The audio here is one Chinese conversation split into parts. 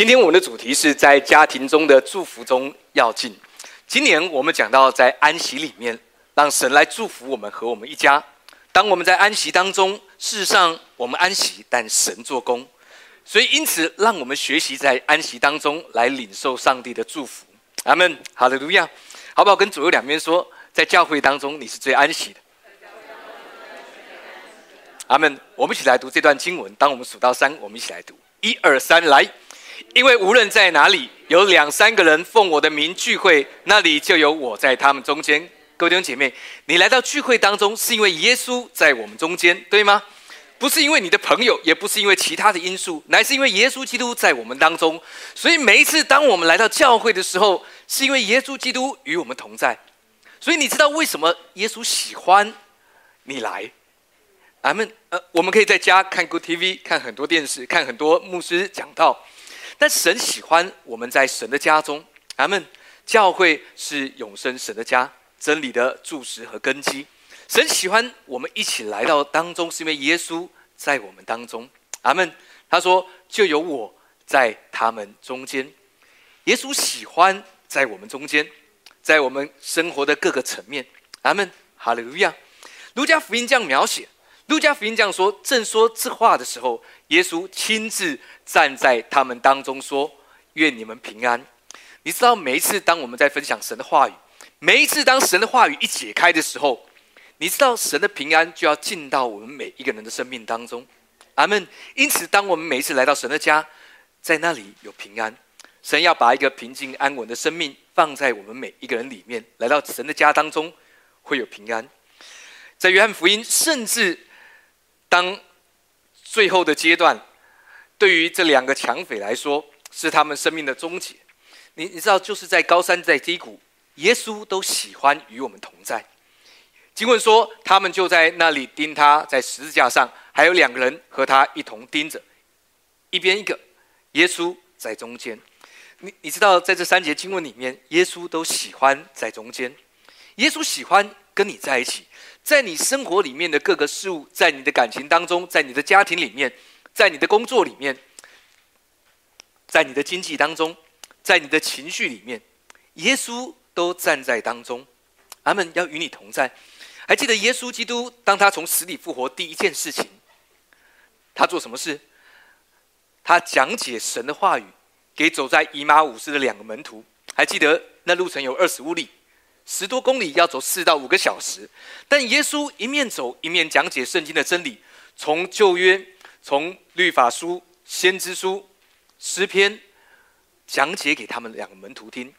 今天我们的主题是在家庭中的祝福中要进。今年我们讲到在安息里面，让神来祝福我们和我们一家。当我们在安息当中，事实上我们安息，但神做工。所以因此，让我们学习在安息当中来领受上帝的祝福。阿门，哈利路亚。好不好？跟左右两边说，在教会当中你是最安息的。阿门。我们一起来读这段经文。当我们数到三，我们一起来读。一二三，来！因为无论在哪里有两三个人奉我的名聚会，那里就有我在他们中间。各位弟兄姐妹，你来到聚会当中，是因为耶稣在我们中间，对吗？不是因为你的朋友，也不是因为其他的因素，乃是因为耶稣基督在我们当中。所以每一次当我们来到教会的时候，是因为耶稣基督与我们同在。所以你知道为什么耶稣喜欢你来？咱们呃，我们可以在家看 Good TV，看很多电视，看很多牧师讲道。但神喜欢我们在神的家中。阿门教会是永生神的家，真理的柱石和根基。神喜欢我们一起来到当中，是因为耶稣在我们当中。阿门。他说：“就有我在他们中间。”耶稣喜欢在我们中间，在我们生活的各个层面。阿门。哈利路亚。路加福音这样描写。路加福音这样说：正说这话的时候，耶稣亲自站在他们当中，说：“愿你们平安。”你知道，每一次当我们在分享神的话语，每一次当神的话语一解开的时候，你知道神的平安就要进到我们每一个人的生命当中。阿门。因此，当我们每一次来到神的家，在那里有平安。神要把一个平静安稳的生命放在我们每一个人里面。来到神的家当中，会有平安。在约翰福音，甚至。当最后的阶段，对于这两个强匪来说，是他们生命的终结。你你知道，就是在高山在低谷，耶稣都喜欢与我们同在。经文说，他们就在那里盯他，在十字架上，还有两个人和他一同盯着，一边一个，耶稣在中间。你你知道，在这三节经文里面，耶稣都喜欢在中间，耶稣喜欢跟你在一起。在你生活里面的各个事物，在你的感情当中，在你的家庭里面，在你的工作里面，在你的经济当中，在你的情绪里面，耶稣都站在当中。阿门，要与你同在。还记得耶稣基督当他从死里复活第一件事情，他做什么事？他讲解神的话语给走在以马五斯的两个门徒。还记得那路程有二十五里。十多公里要走四到五个小时，但耶稣一面走一面讲解圣经的真理，从旧约、从律法书、先知书、诗篇讲解给他们两个门徒听。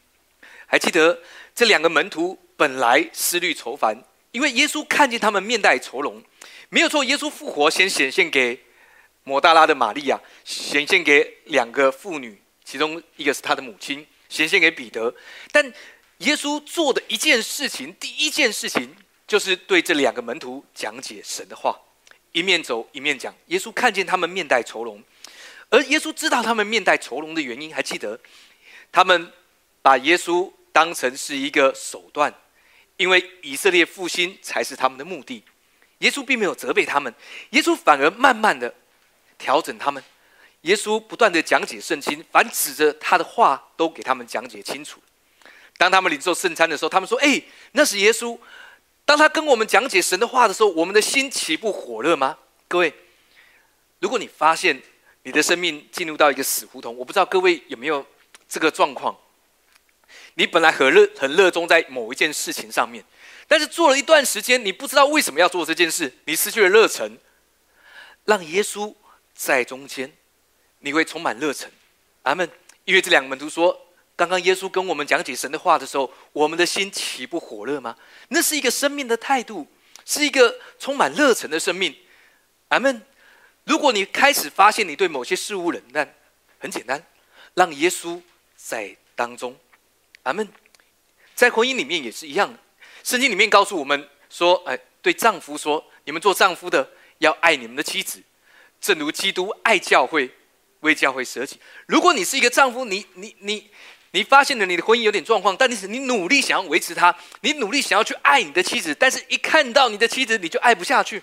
还记得这两个门徒本来思虑愁烦，因为耶稣看见他们面带愁容，没有错。耶稣复活先显现给抹大拉的玛利亚，显现给两个妇女，其中一个是他的母亲，显现给彼得，但。耶稣做的一件事情，第一件事情就是对这两个门徒讲解神的话，一面走一面讲。耶稣看见他们面带愁容，而耶稣知道他们面带愁容的原因，还记得他们把耶稣当成是一个手段，因为以色列复兴才是他们的目的。耶稣并没有责备他们，耶稣反而慢慢的调整他们。耶稣不断的讲解圣经，凡指着他的话都给他们讲解清楚。当他们领受圣餐的时候，他们说：“哎，那是耶稣。”当他跟我们讲解神的话的时候，我们的心岂不火热吗？各位，如果你发现你的生命进入到一个死胡同，我不知道各位有没有这个状况。你本来很热、很热衷在某一件事情上面，但是做了一段时间，你不知道为什么要做这件事，你失去了热忱。让耶稣在中间，你会充满热忱。阿门。因为这两个门徒说。刚刚耶稣跟我们讲解神的话的时候，我们的心岂不火热吗？那是一个生命的态度，是一个充满热忱的生命。阿门。如果你开始发现你对某些事物冷淡，很简单，让耶稣在当中。阿门。在婚姻里面也是一样，圣经里面告诉我们说：“哎，对丈夫说，你们做丈夫的要爱你们的妻子，正如基督爱教会，为教会舍己。”如果你是一个丈夫，你你你。你发现了你的婚姻有点状况，但你是你努力想要维持它，你努力想要去爱你的妻子，但是一看到你的妻子，你就爱不下去，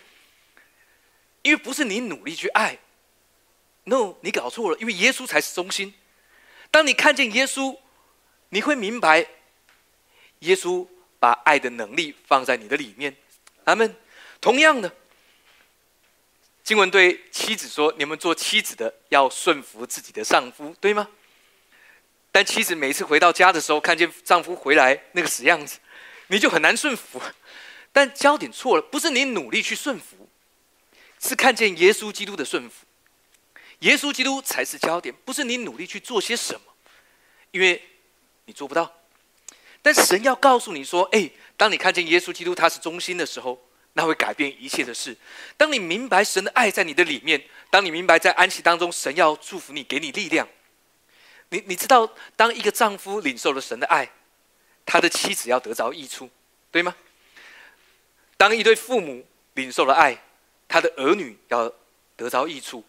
因为不是你努力去爱，no，你搞错了，因为耶稣才是中心，当你看见耶稣，你会明白，耶稣把爱的能力放在你的里面。阿门。同样的，经文对妻子说：“你们做妻子的要顺服自己的丈夫，对吗？”但妻子每次回到家的时候，看见丈夫回来那个死样子，你就很难顺服。但焦点错了，不是你努力去顺服，是看见耶稣基督的顺服。耶稣基督才是焦点，不是你努力去做些什么，因为你做不到。但神要告诉你说：“哎，当你看见耶稣基督他是中心的时候，那会改变一切的事。当你明白神的爱在你的里面，当你明白在安息当中，神要祝福你，给你力量。你你知道，当一个丈夫领受了神的爱，他的妻子要得着益处，对吗？当一对父母领受了爱，他的儿女要得着益处。”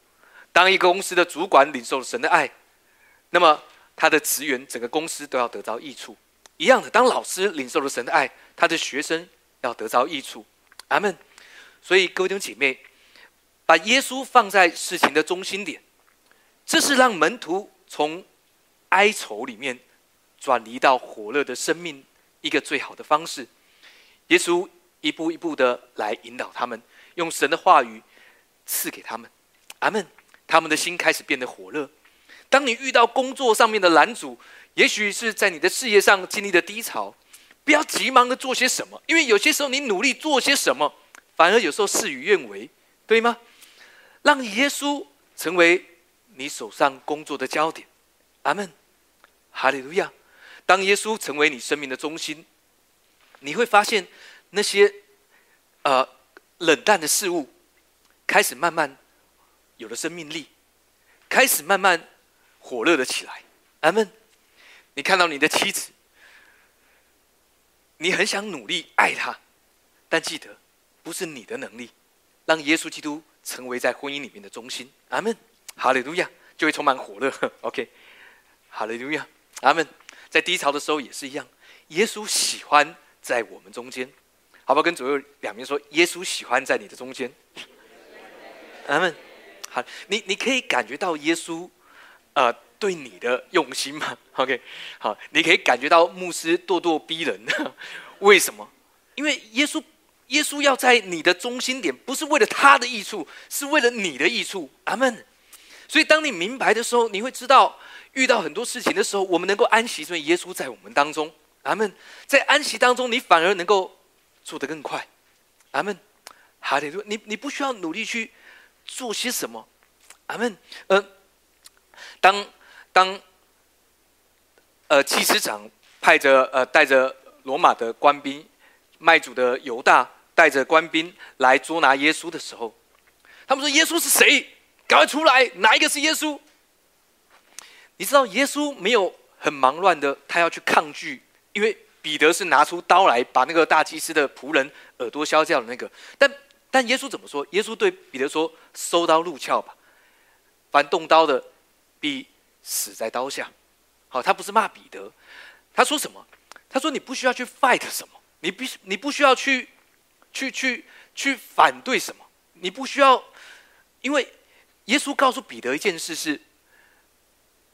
当一个公司的主管领受了神的爱，那么他的职员整个公司都要得到益处。一样的，当老师领受了神的爱，他的学生要得着益处。阿门。所以各位弟兄姐妹，把耶稣放在事情的中心点，这是让门徒从哀愁里面转移到火热的生命一个最好的方式。耶稣一步一步的来引导他们，用神的话语赐给他们。阿门。他们的心开始变得火热。当你遇到工作上面的拦阻，也许是在你的事业上经历的低潮，不要急忙的做些什么，因为有些时候你努力做些什么，反而有时候事与愿违，对吗？让耶稣成为你手上工作的焦点。阿门，哈利路亚。当耶稣成为你生命的中心，你会发现那些呃冷淡的事物开始慢慢。有了生命力，开始慢慢火热了起来。阿门。你看到你的妻子，你很想努力爱她，但记得不是你的能力，让耶稣基督成为在婚姻里面的中心。阿门。哈利路亚，就会充满火热。OK，哈利路亚，阿门。在低潮的时候也是一样，耶稣喜欢在我们中间，好不好？跟左右两边说，耶稣喜欢在你的中间。阿门。好，你你可以感觉到耶稣，呃，对你的用心吗？OK，好，你可以感觉到牧师咄咄逼人，为什么？因为耶稣，耶稣要在你的中心点，不是为了他的益处，是为了你的益处。阿门。所以，当你明白的时候，你会知道，遇到很多事情的时候，我们能够安息，因为耶稣在我们当中。阿门。在安息当中，你反而能够做得更快。阿门。哈利路，你你不需要努力去。做些什么？阿门。呃，当当呃，祭司长派着呃带着罗马的官兵，卖主的犹大带着官兵来捉拿耶稣的时候，他们说：“耶稣是谁？赶快出来！哪一个是耶稣？”你知道耶稣没有很忙乱的，他要去抗拒，因为彼得是拿出刀来把那个大祭司的仆人耳朵削掉的那个，但。但耶稣怎么说？耶稣对彼得说：“收刀入鞘吧，凡动刀的，必死在刀下。”好，他不是骂彼得，他说什么？他说：“你不需要去 fight 什么，你必你不需要去去去去反对什么，你不需要，因为耶稣告诉彼得一件事是：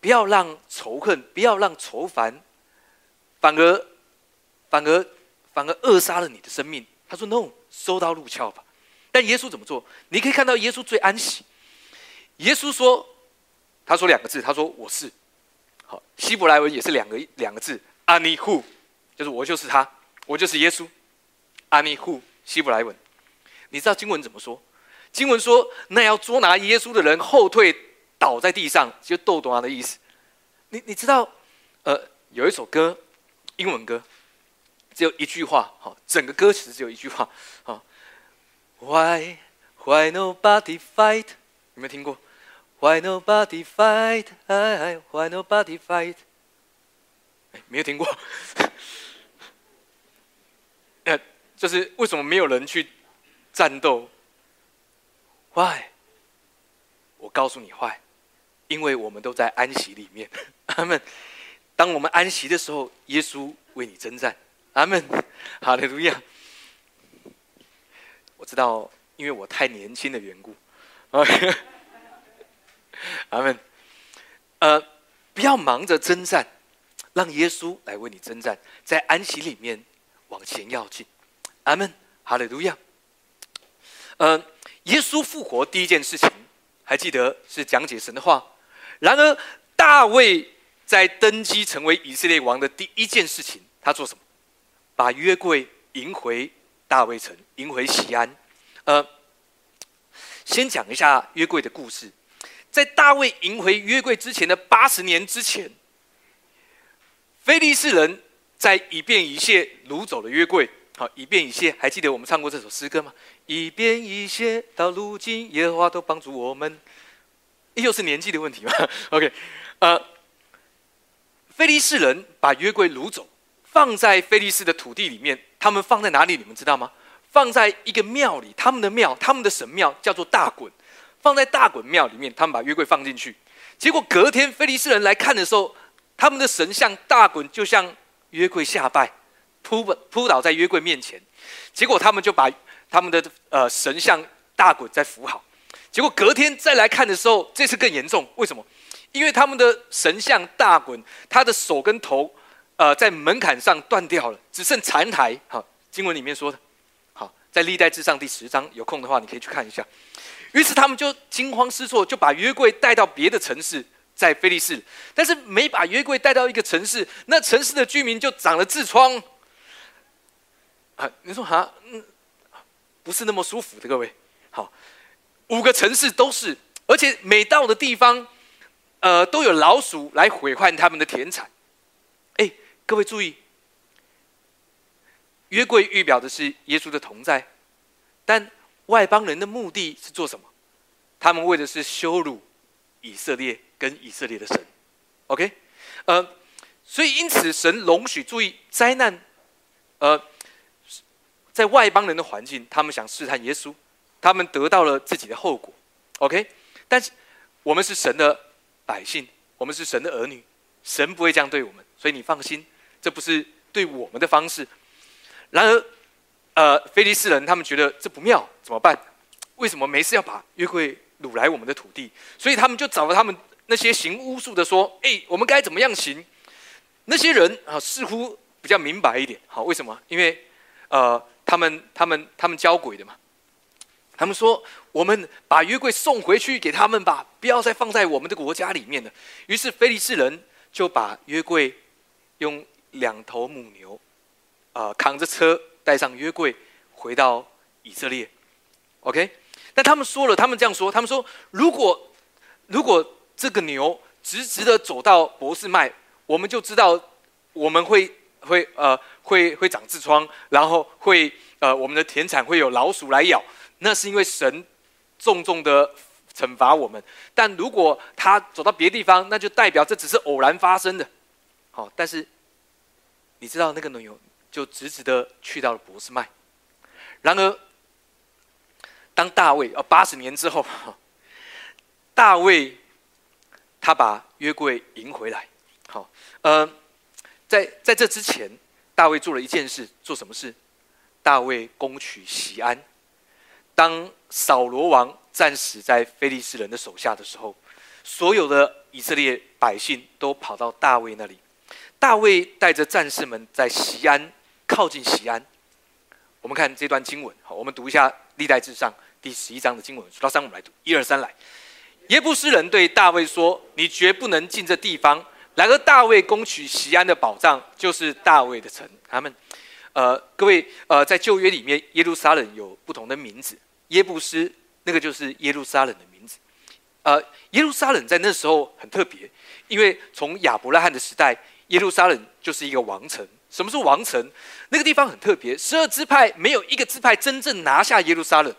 不要让仇恨，不要让仇烦，反而反而反而扼杀了你的生命。”他说：“No，收刀入鞘吧。”但耶稣怎么做？你可以看到耶稣最安息。耶稣说：“他说两个字，他说我是。”好，希伯来文也是两个两个字，阿尼户，就是我就是他，我就是耶稣。阿尼户，希伯来文，你知道经文怎么说？经文说，那要捉拿耶稣的人后退，倒在地上，就豆多的意思。你你知道，呃，有一首歌，英文歌，只有一句话，好，整个歌词只有一句话，好。Why, why nobody fight？有没有听过？Why nobody fight? 哎 Why nobody fight？哎，没有听过。呃，就是为什么没有人去战斗？Why？我告诉你，Why？因为我们都在安息里面。阿门。当我们安息的时候，耶稣为你征战。阿门。哈利路亚。我知道，因为我太年轻的缘故。阿门。呃，不要忙着征战，让耶稣来为你征战，在安息里面往前要进。阿门，哈利路亚。呃，耶稣复活第一件事情，还记得是讲解神的话。然而，大卫在登基成为以色列王的第一件事情，他做什么？把约柜迎回大卫城，迎回西安。呃，先讲一下约柜的故事。在大卫迎回约柜之前的八十年之前，菲利士人在以便以谢掳走了约柜。好，以便以谢，还记得我们唱过这首诗歌吗？以便以谢，到如今耶和华都帮助我们。又是年纪的问题吗？OK，呃，菲利士人把约柜掳走，放在菲利士的土地里面。他们放在哪里？你们知道吗？放在一个庙里，他们的庙，他们的神庙叫做大衮。放在大衮庙里面，他们把约柜放进去。结果隔天，菲利士人来看的时候，他们的神像大衮就像约柜下拜，扑扑倒在约柜面前。结果他们就把他们的呃神像大衮再扶好。结果隔天再来看的时候，这次更严重。为什么？因为他们的神像大衮，他的手跟头，呃，在门槛上断掉了，只剩残骸。好，经文里面说的，好，在历代至上第十章，有空的话你可以去看一下。于是他们就惊慌失措，就把约柜带到别的城市，在菲利士。但是没把约柜带到一个城市，那城市的居民就长了痔疮。啊，你说哈，嗯，不是那么舒服的，各位。好。五个城市都是，而且每到的地方，呃，都有老鼠来毁坏他们的田产。哎，各位注意，约柜预表的是耶稣的同在，但外邦人的目的是做什么？他们为的是羞辱以色列跟以色列的神。OK，呃，所以因此神容许注意灾难，呃，在外邦人的环境，他们想试探耶稣。他们得到了自己的后果，OK，但是我们是神的百姓，我们是神的儿女，神不会这样对我们，所以你放心，这不是对我们的方式。然而，呃，菲利斯人他们觉得这不妙，怎么办？为什么没事要把约柜掳来我们的土地？所以他们就找了他们那些行巫术的说：“哎，我们该怎么样行？”那些人啊，似乎比较明白一点。好，为什么？因为呃，他们他们他们教鬼的嘛。他们说：“我们把约柜送回去给他们吧，不要再放在我们的国家里面了。”于是菲利士人就把约柜用两头母牛，啊，扛着车带上约柜回到以色列。OK，但他们说了，他们这样说：“他们说，如果如果这个牛直直的走到博士麦，我们就知道我们会会呃会会长痔疮，然后会呃我们的田产会有老鼠来咬。”那是因为神重重的惩罚我们，但如果他走到别的地方，那就代表这只是偶然发生的。好，但是你知道那个牛就直直的去到了博斯麦。然而，当大卫呃八十年之后，大卫他把约柜迎回来。好，呃，在在这之前，大卫做了一件事，做什么事？大卫攻取西安。当扫罗王战死在非利士人的手下的时候，所有的以色列百姓都跑到大卫那里。大卫带着战士们在西安靠近西安。我们看这段经文，好，我们读一下《历代至上》第十一章的经文，数到三，我们来读。一二三，来。耶布斯人对大卫说：“你绝不能进这地方。”然而大卫攻取西安的宝藏，就是大卫的城。他们，呃，各位，呃，在旧约里面，耶路撒冷有不同的名字。耶布斯，那个就是耶路撒冷的名字。呃，耶路撒冷在那时候很特别，因为从亚伯拉罕的时代，耶路撒冷就是一个王城。什么是王城？那个地方很特别，十二支派没有一个支派真正拿下耶路撒冷。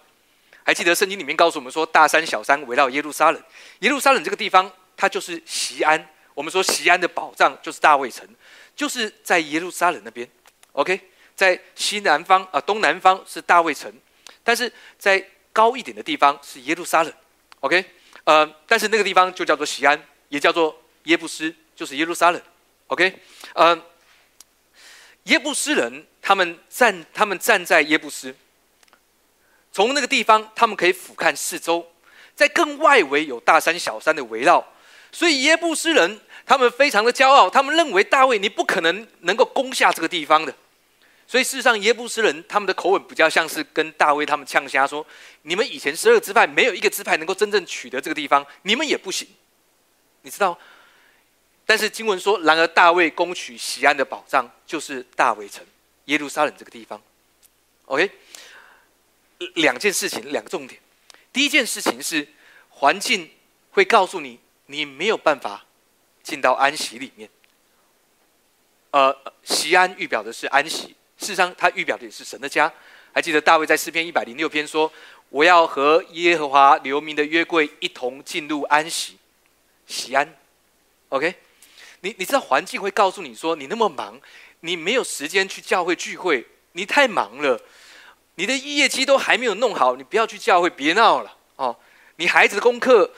还记得圣经里面告诉我们说，大山小山围绕耶路撒冷。耶路撒冷这个地方，它就是西安。我们说西安的宝藏就是大卫城，就是在耶路撒冷那边。OK，在西南方啊，东南方是大卫城。但是在高一点的地方是耶路撒冷，OK，呃，但是那个地方就叫做西安，也叫做耶布斯，就是耶路撒冷，OK，呃，耶布斯人他们站，他们站在耶布斯，从那个地方他们可以俯瞰四周，在更外围有大山小山的围绕，所以耶布斯人他们非常的骄傲，他们认为大卫你不可能能够攻下这个地方的。所以事实上，耶布斯人他们的口吻比较像是跟大卫他们呛瞎说：“你们以前十二支派没有一个支派能够真正取得这个地方，你们也不行。”你知道？但是经文说：“然而大卫攻取西安的宝藏，就是大卫城耶路撒冷这个地方。” OK，两件事情，两个重点。第一件事情是环境会告诉你，你没有办法进到安息里面。呃，西安预表的是安息。事实上，它预表的也是神的家。还记得大卫在诗篇一百零六篇说：“我要和耶和华留名的约柜一同进入安息，席安。” OK，你你知道环境会告诉你说：“你那么忙，你没有时间去教会聚会，你太忙了，你的业绩都还没有弄好，你不要去教会，别闹了哦。你孩子的功课，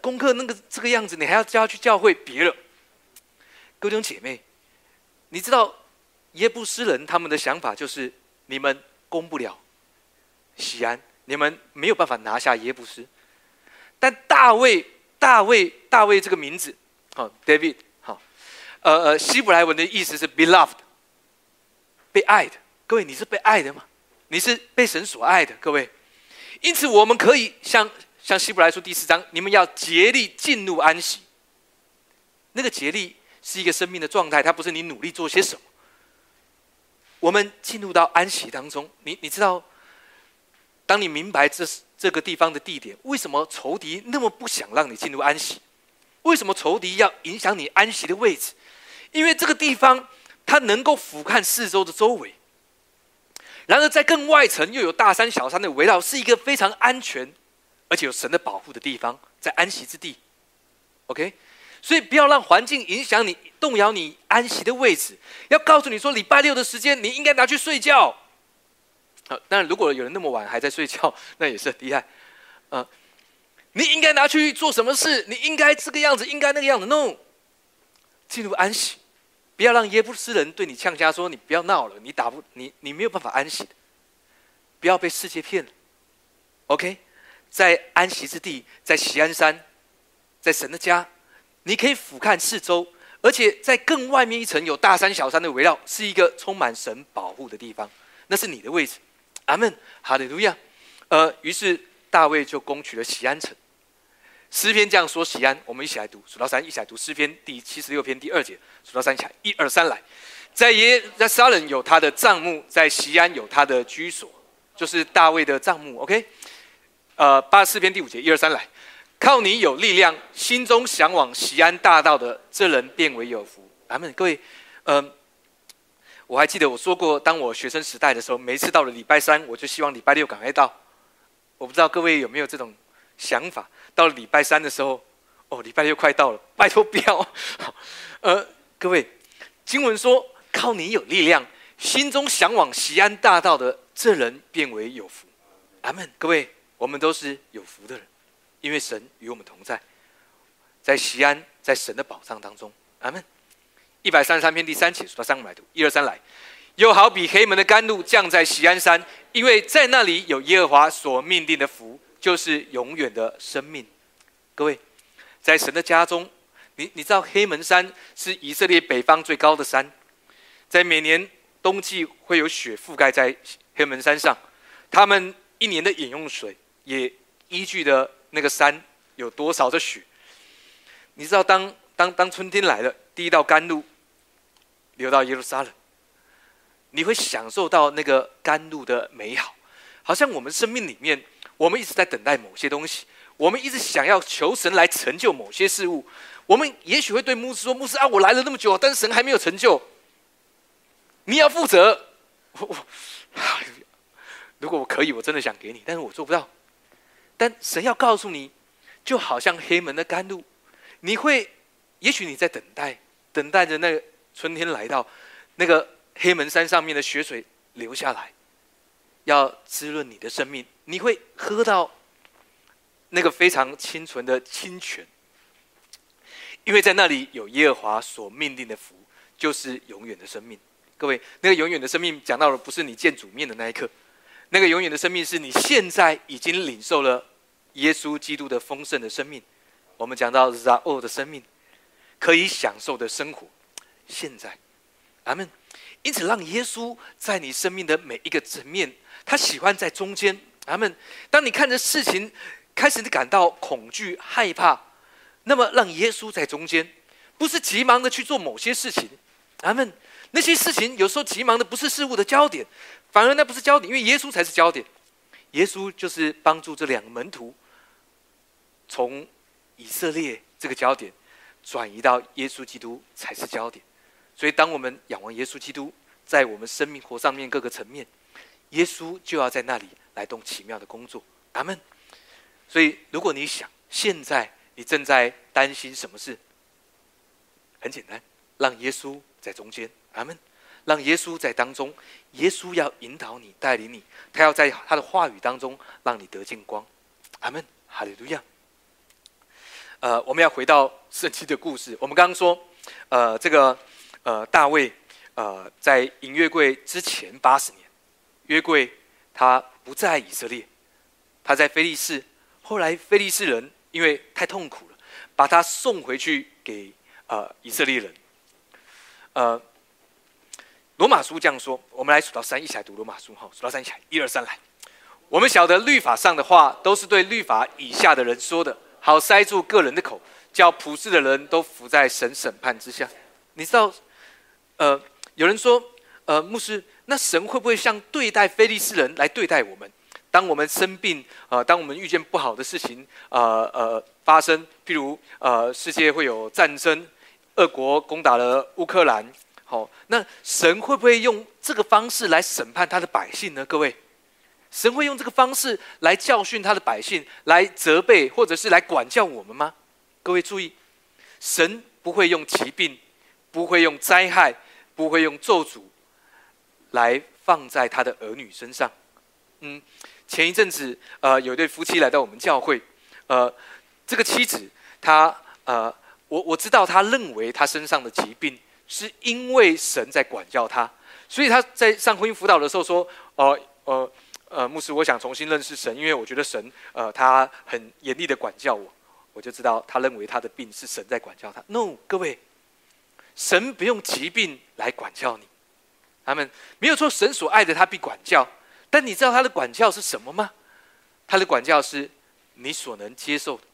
功课那个这个样子，你还要叫去教会，别了。”各位弟兄姐妹，你知道？耶布斯人他们的想法就是：你们攻不了西安，你们没有办法拿下耶布斯。但大卫，大卫，大卫这个名字，好，David，好，呃呃，希伯来文的意思是 beloved，被爱的。各位，你是被爱的吗？你是被神所爱的，各位。因此，我们可以像像希伯来书第四章，你们要竭力进入安息。那个竭力是一个生命的状态，它不是你努力做些什么。我们进入到安息当中，你你知道，当你明白这是这个地方的地点，为什么仇敌那么不想让你进入安息？为什么仇敌要影响你安息的位置？因为这个地方它能够俯瞰四周的周围，然而在更外层又有大山小山的围绕，是一个非常安全而且有神的保护的地方，在安息之地。OK。所以不要让环境影响你，动摇你安息的位置。要告诉你说，礼拜六的时间你应该拿去睡觉。好，当然如果有人那么晚还在睡觉，那也是很厉害。啊，你应该拿去做什么事？你应该这个样子，应该那个样子。No，进入安息，不要让耶布斯人对你呛家说你不要闹了，你打不你你没有办法安息的。不要被世界骗了。OK，在安息之地，在喜安山，在神的家。你可以俯瞰四周，而且在更外面一层有大山小山的围绕，是一个充满神保护的地方。那是你的位置。阿门，哈利路亚。呃，于是大卫就攻取了喜安城。诗篇这样说：喜安，我们一起来读，数到三，一起来读诗篇第七十六篇第二节，数到三一起来，一二三来。在耶在撒冷有他的帐幕，在西安有他的居所，就是大卫的帐幕。OK，呃，八十四篇第五节，一二三来。靠你有力量，心中向往西安大道的这人变为有福。阿门。各位，嗯，我还记得我说过，当我学生时代的时候，每一次到了礼拜三，我就希望礼拜六赶快到。我不知道各位有没有这种想法？到了礼拜三的时候，哦，礼拜六快到了，拜托不要。呃，各位，经文说，靠你有力量，心中向往西安大道的这人变为有福。阿门。各位，我们都是有福的人。因为神与我们同在，在西安，在神的宝藏当中，阿门。一百三十三篇第三节，数到三百读，一二三来。又好比黑门的甘露降在西安山，因为在那里有耶和华所命定的福，就是永远的生命。各位，在神的家中，你你知道黑门山是以色列北方最高的山，在每年冬季会有雪覆盖在黑门山上，他们一年的饮用水也依据的。那个山有多少的雪？你知道，当当当春天来了，第一道甘露流到耶路撒冷，你会享受到那个甘露的美好，好像我们生命里面，我们一直在等待某些东西，我们一直想要求神来成就某些事物。我们也许会对牧师说：“牧师啊，我来了那么久，但是神还没有成就，你要负责。”我如果我可以，我真的想给你，但是我做不到。但神要告诉你，就好像黑门的甘露，你会，也许你在等待，等待着那个春天来到，那个黑门山上面的雪水流下来，要滋润你的生命，你会喝到那个非常清纯的清泉，因为在那里有耶和华所命定的福，就是永远的生命。各位，那个永远的生命讲到的不是你见主面的那一刻。那个永远的生命是你现在已经领受了耶稣基督的丰盛的生命，我们讲到是哦的生命，可以享受的生活。现在，阿门。因此，让耶稣在你生命的每一个层面，他喜欢在中间。阿门。当你看着事情开始感到恐惧、害怕，那么让耶稣在中间，不是急忙的去做某些事情。阿门。那些事情有时候急忙的不是事物的焦点，反而那不是焦点，因为耶稣才是焦点。耶稣就是帮助这两个门徒，从以色列这个焦点转移到耶稣基督才是焦点。所以，当我们仰望耶稣基督，在我们生命活上面各个层面，耶稣就要在那里来动奇妙的工作。阿门。所以，如果你想现在你正在担心什么事，很简单，让耶稣在中间。阿门。让耶稣在当中，耶稣要引导你、带领你，他要在他的话语当中让你得见光。阿门。哈利路亚。呃，我们要回到圣经的故事。我们刚刚说，呃，这个。呃，大卫，呃，在迎约柜之前八十年，约柜他不在以色列，他在菲利士。后来菲利士人因为太痛苦了，把他送回去给呃以色列人。呃，罗马书这样说，我们来数到三，一起来读罗马书哈，数到三一起来，一二三来。我们晓得律法上的话，都是对律法以下的人说的，好塞住个人的口，叫普世的人都伏在神审判之下。你知道？呃，有人说，呃，牧师，那神会不会像对待非利士人来对待我们？当我们生病，呃，当我们遇见不好的事情，呃呃发生，譬如呃世界会有战争，俄国攻打了乌克兰，好，那神会不会用这个方式来审判他的百姓呢？各位，神会用这个方式来教训他的百姓，来责备或者是来管教我们吗？各位注意，神不会用疾病，不会用灾害。不会用咒诅来放在他的儿女身上。嗯，前一阵子，呃，有一对夫妻来到我们教会，呃，这个妻子，她，呃，我我知道，她认为她身上的疾病是因为神在管教他，所以他在上婚姻辅导的时候说，呃，呃，呃，牧师，我想重新认识神，因为我觉得神，呃，他很严厉的管教我，我就知道他认为他的病是神在管教他。No，各位。神不用疾病来管教你，他们没有说。神所爱的他必管教，但你知道他的管教是什么吗？他的管教是你所能接受的。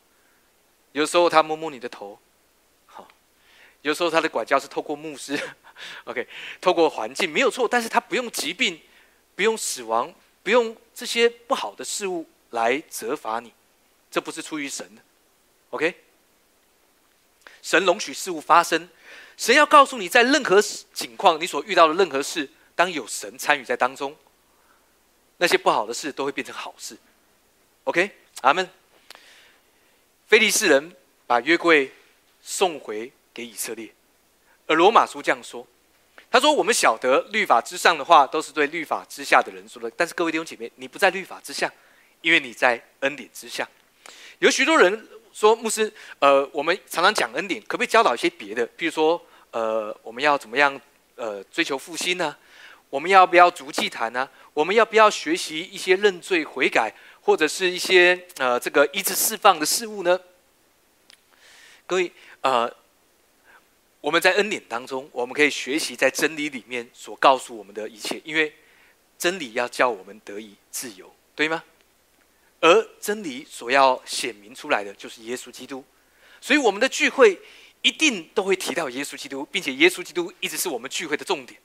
有时候他摸摸你的头，有时候他的管教是透过牧师，OK，透过环境没有错。但是他不用疾病，不用死亡，不用这些不好的事物来责罚你，这不是出于神的，OK。神容许事物发生。神要告诉你，在任何情况，你所遇到的任何事，当有神参与在当中，那些不好的事都会变成好事。OK，阿门。菲利士人把约柜送回给以色列，而罗马书这样说：“他说，我们晓得律法之上的话，都是对律法之下的人说的。但是各位弟兄姐妹，你不在律法之下，因为你在恩典之下。有许多人。”说牧师，呃，我们常常讲恩典，可不可以教导一些别的？比如说，呃，我们要怎么样，呃，追求复兴呢？我们要不要逐祭坛呢？我们要不要学习一些认罪悔改，或者是一些呃这个医治释放的事物呢？各位，呃，我们在恩典当中，我们可以学习在真理里面所告诉我们的一切，因为真理要叫我们得以自由，对吗？而真理所要显明出来的就是耶稣基督，所以我们的聚会一定都会提到耶稣基督，并且耶稣基督一直是我们聚会的重点。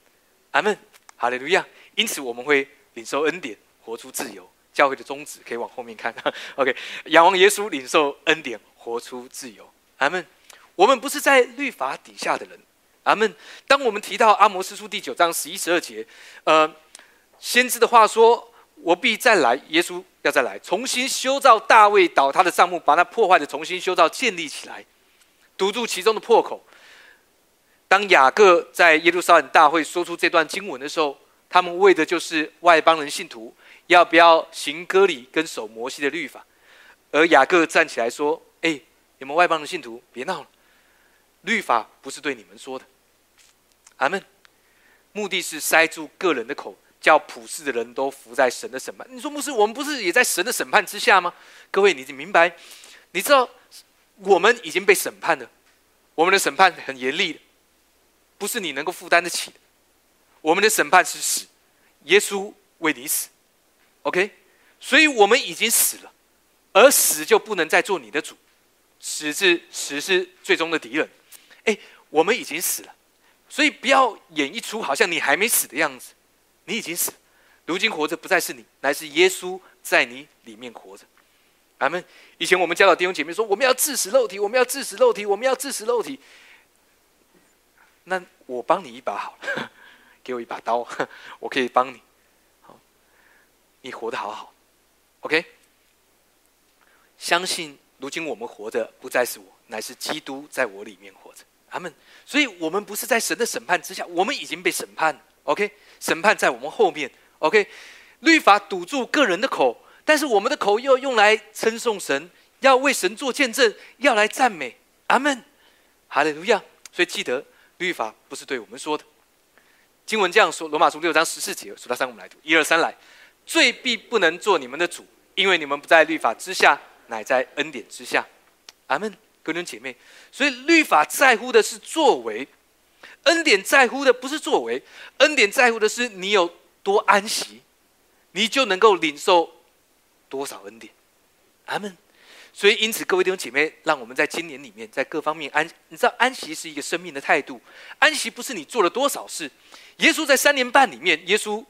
阿门，哈利路亚。因此我们会领受恩典，活出自由。教会的宗旨可以往后面看。OK，仰望耶稣，领受恩典，活出自由。阿门。我们不是在律法底下的人。阿门。当我们提到阿摩斯书第九章十一十二节，呃，先知的话说。我必再来，耶稣要再来，重新修造大卫倒塌的帐幕，把那破坏的重新修造建立起来，堵住其中的破口。当雅各在耶路撒冷大会说出这段经文的时候，他们为的就是外邦人信徒要不要行割礼跟守摩西的律法。而雅各站起来说：“哎，你们外邦人信徒别闹了，律法不是对你们说的。阿门。目的是塞住个人的口。”叫普世的人都服在神的审判。你说牧师，我们不是也在神的审判之下吗？各位，你明白？你知道我们已经被审判了，我们的审判很严厉的，不是你能够负担得起的。我们的审判是死，耶稣为你死，OK？所以我们已经死了，而死就不能再做你的主，死是死是最终的敌人。哎，我们已经死了，所以不要演一出好像你还没死的样子，你已经死，如今活着不再是你，乃是耶稣在你里面活着。阿门。以前我们教导弟兄姐妹说，我们要致死肉体，我们要致死肉体，我们要致死肉体。那我帮你一把好了，给我一把刀，我可以帮你。好，你活得好好，OK。相信如今我们活着不再是我，乃是基督在我里面活着。阿门。所以我们不是在神的审判之下，我们已经被审判，OK。审判在我们后面，OK。律法堵住个人的口。但是我们的口又用来称颂神，要为神做见证，要来赞美，阿门，哈利路亚。所以记得律法不是对我们说的，经文这样说：罗马书六章十四节，数到三，我们来读，一二三来。罪必不能做你们的主，因为你们不在律法之下，乃在恩典之下，阿门。各位姐妹，所以律法在乎的是作为，恩典在乎的不是作为，恩典在乎的是你有多安息，你就能够领受。多少恩典，阿门。所以，因此，各位弟兄姐妹，让我们在今年里面，在各方面安。你知道，安息是一个生命的态度。安息不是你做了多少事。耶稣在三年半里面，耶稣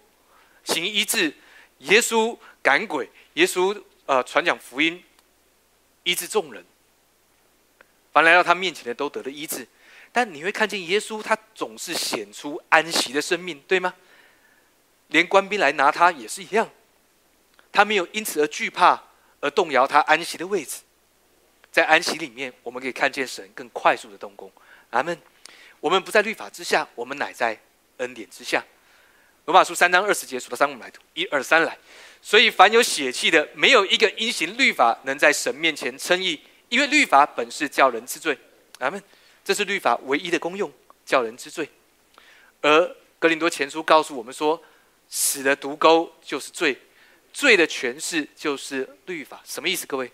行医治，耶稣赶鬼，耶稣呃传讲福音，医治众人。凡来到他面前的都得了医治。但你会看见耶稣，他总是显出安息的生命，对吗？连官兵来拿他也是一样。他没有因此而惧怕，而动摇他安息的位置。在安息里面，我们可以看见神更快速的动工。阿门。我们不在律法之下，我们乃在恩典之下。罗马书三章二十节，数到三，我们来读，一二三来。所以，凡有血气的，没有一个因行律法能在神面前称义，因为律法本是叫人知罪。阿门。这是律法唯一的功用，叫人知罪。而格林多前书告诉我们说，死的毒钩就是罪。罪的诠释就是律法，什么意思？各位，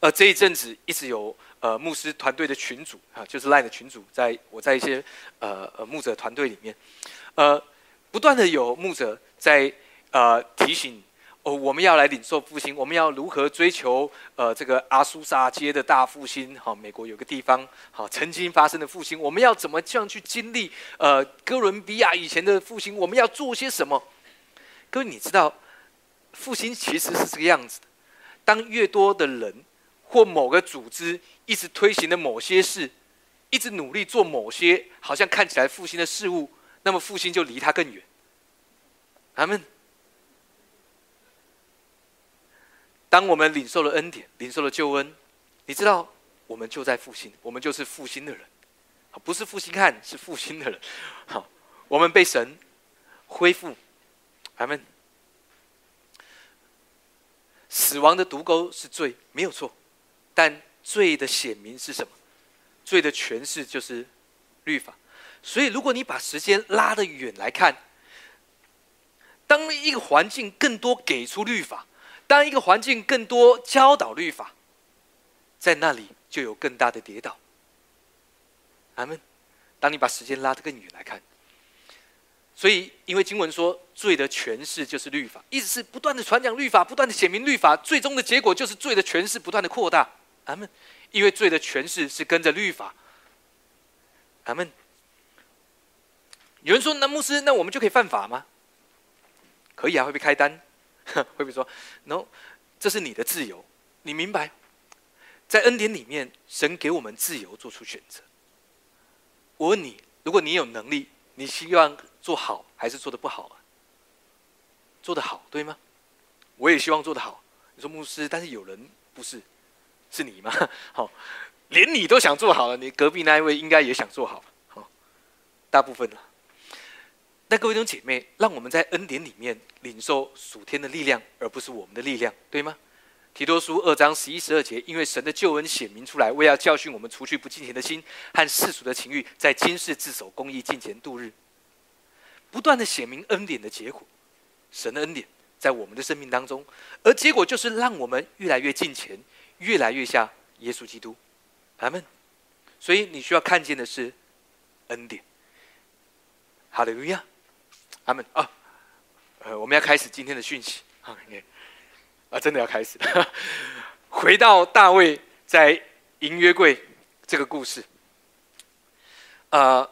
呃，这一阵子一直有呃牧师团队的群主啊，就是赖的群主，在我在一些呃呃牧者团队里面，呃，不断的有牧者在呃提醒哦，我们要来领受复兴，我们要如何追求呃这个阿苏萨街的大复兴？好，美国有个地方好曾经发生的复兴，我们要怎么这样去经历？呃，哥伦比亚以前的复兴，我们要做些什么？各位，你知道？复兴其实是这个样子的：当越多的人或某个组织一直推行的某些事，一直努力做某些好像看起来复兴的事物，那么复兴就离他更远。他们，当我们领受了恩典，领受了救恩，你知道，我们就在复兴，我们就是复兴的人，不是复兴汉，是复兴的人。好，我们被神恢复，他们。死亡的毒钩是罪，没有错，但罪的显明是什么？罪的诠释就是律法。所以，如果你把时间拉得远来看，当一个环境更多给出律法，当一个环境更多教导律法，在那里就有更大的跌倒。阿门。当你把时间拉得更远来看。所以，因为经文说罪的诠释就是律法，意思是不断的传讲律法，不断的写明律法，最终的结果就是罪的诠释不断的扩大。阿门。因为罪的诠释是跟着律法。阿门。有人说：“那牧师，那我们就可以犯法吗？”可以啊，会被开单，会被说：“No，这是你的自由。”你明白？在恩典里面，神给我们自由做出选择。我问你，如果你有能力，你希望？做好还是做的不好啊？做的好，对吗？我也希望做的好。你说牧师，但是有人不是，是你吗？好，连你都想做好了，你隔壁那一位应该也想做好。好，大部分了。那各位弟兄姐妹，让我们在恩典里面领受属天的力量，而不是我们的力量，对吗？提多书二章十一十二节，因为神的救恩显明出来，为要教训我们，除去不敬虔的心和世俗的情欲，在今世自守公义，敬虔度日。不断的显明恩典的结果，神的恩典在我们的生命当中，而结果就是让我们越来越近前，越来越像耶稣基督。阿门。所以你需要看见的是恩典。哈利路亚，阿门啊！呃，我们要开始今天的讯息 啊，啊，真的要开始了。回到大卫在银约柜这个故事，呃，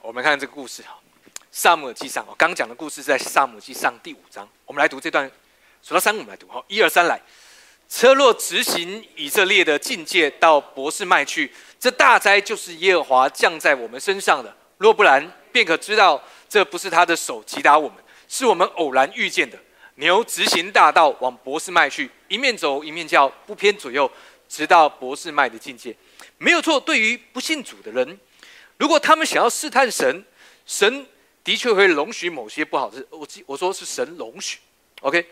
我们看这个故事哈，《萨姆耳记上》我刚讲的故事在《萨姆耳记上》第五章，我们来读这段，数到三，我们来读好，一二三来。车若直行以色列的境界到博士麦去，这大灾就是耶和华降在我们身上的。若不然，便可知道这不是他的手击打我们，是我们偶然遇见的。牛直行大道往博士麦去，一面走一面叫，不偏左右，直到博士麦的境界。没有错。对于不信主的人，如果他们想要试探神，神的确会容许某些不好的事。我我说是神容许，OK。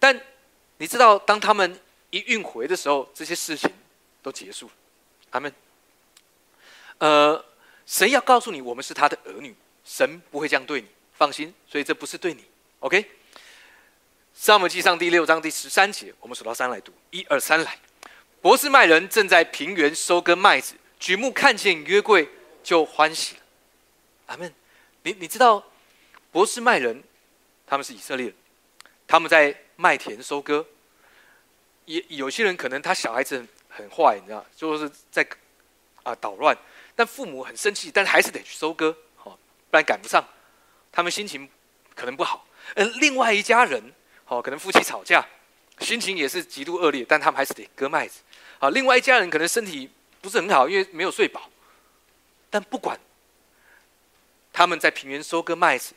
但你知道，当他们一运回的时候，这些事情都结束了。他们，呃。神要告诉你，我们是他的儿女，神不会这样对你，放心。所以这不是对你，OK。撒母记上第六章第十三节，我们数到三来读，一二三来。博士麦人正在平原收割麦子，举目看见约柜就欢喜了。阿门。你你知道，博士麦人他们是以色列人，他们在麦田收割。也有些人可能他小孩子很坏，你知道，就是在啊捣乱。但父母很生气，但还是得去收割，不然赶不上。他们心情可能不好。嗯，另外一家人，好，可能夫妻吵架，心情也是极度恶劣，但他们还是得割麦子。好，另外一家人可能身体不是很好，因为没有睡饱。但不管他们在平原收割麦子，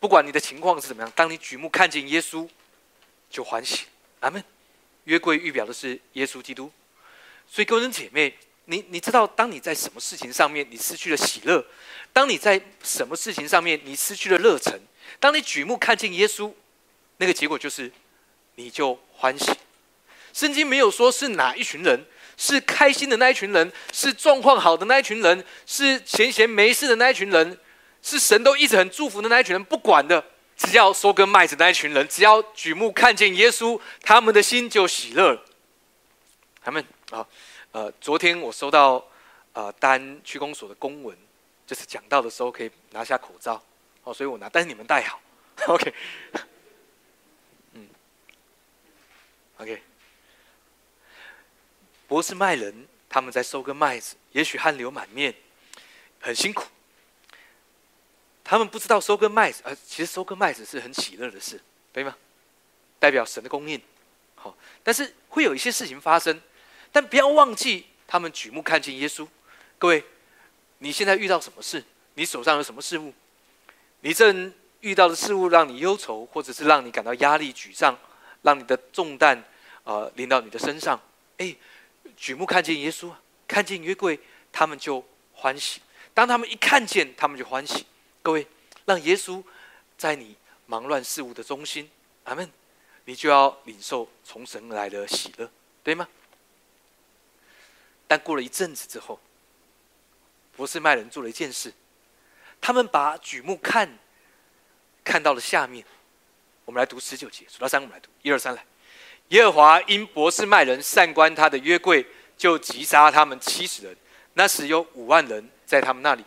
不管你的情况是怎么样，当你举目看见耶稣，就欢喜。阿门。约柜预表的是耶稣基督，所以各位姐妹。你你知道，当你在什么事情上面你失去了喜乐，当你在什么事情上面你失去了热忱，当你举目看见耶稣，那个结果就是你就欢喜。圣经没有说是哪一群人，是开心的那一群人，是状况好的那一群人，是闲闲没事的那一群人，是神都一直很祝福的那一群人，不管的，只要收割麦子那一群人，只要举目看见耶稣，他们的心就喜乐了。他们啊。呃，昨天我收到呃单区公所的公文，就是讲到的时候可以拿下口罩，哦，所以我拿，但是你们戴好，OK，嗯，OK，博士麦人他们在收割麦子，也许汗流满面，很辛苦，他们不知道收割麦子，呃，其实收割麦子是很喜乐的事，对吗？代表神的供应，好，但是会有一些事情发生。但不要忘记，他们举目看见耶稣。各位，你现在遇到什么事？你手上有什么事物？你正遇到的事物让你忧愁，或者是让你感到压力、沮丧，让你的重担啊临到你的身上。哎，举目看见耶稣，看见约柜，他们就欢喜。当他们一看见，他们就欢喜。各位，让耶稣在你忙乱事物的中心，阿门。你就要领受从神来的喜乐，对吗？但过了一阵子之后，博士麦人做了一件事，他们把举目看，看到了下面。我们来读十九节，数到三，我们来读，一二三，来。耶和华因博士麦人善观他的约柜，就击杀他们七十人。那时有五万人在他们那里。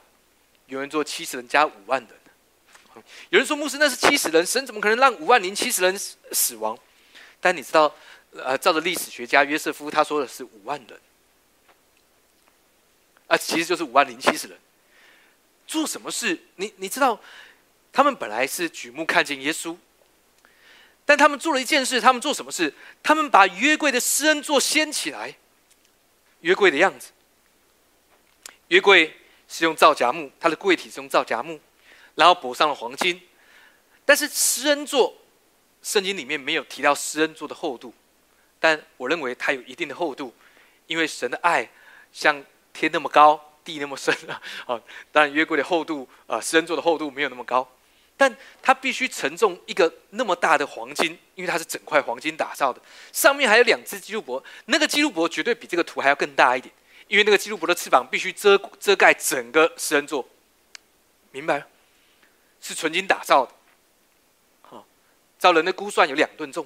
有人做七十人加五万人，有人说牧师那是七十人，神怎么可能让五万零七十人死亡？但你知道，呃，照着历史学家约瑟夫他说的是五万人。啊，其实就是五万零七十人做什么事？你你知道，他们本来是举目看见耶稣，但他们做了一件事。他们做什么事？他们把约柜的施恩座掀起来，约柜的样子。约柜是用皂荚木，它的柜体是用皂荚木，然后补上了黄金。但是施恩座，圣经里面没有提到施恩座的厚度，但我认为它有一定的厚度，因为神的爱像。天那么高，地那么深啊！啊，当然约柜的厚度啊，施恩座的厚度没有那么高，但它必须承重一个那么大的黄金，因为它是整块黄金打造的。上面还有两只基督伯，那个基督伯绝对比这个图还要更大一点，因为那个基督伯的翅膀必须遮遮盖整个施恩座，明白？是纯金打造的，好，照人的估算有两吨重，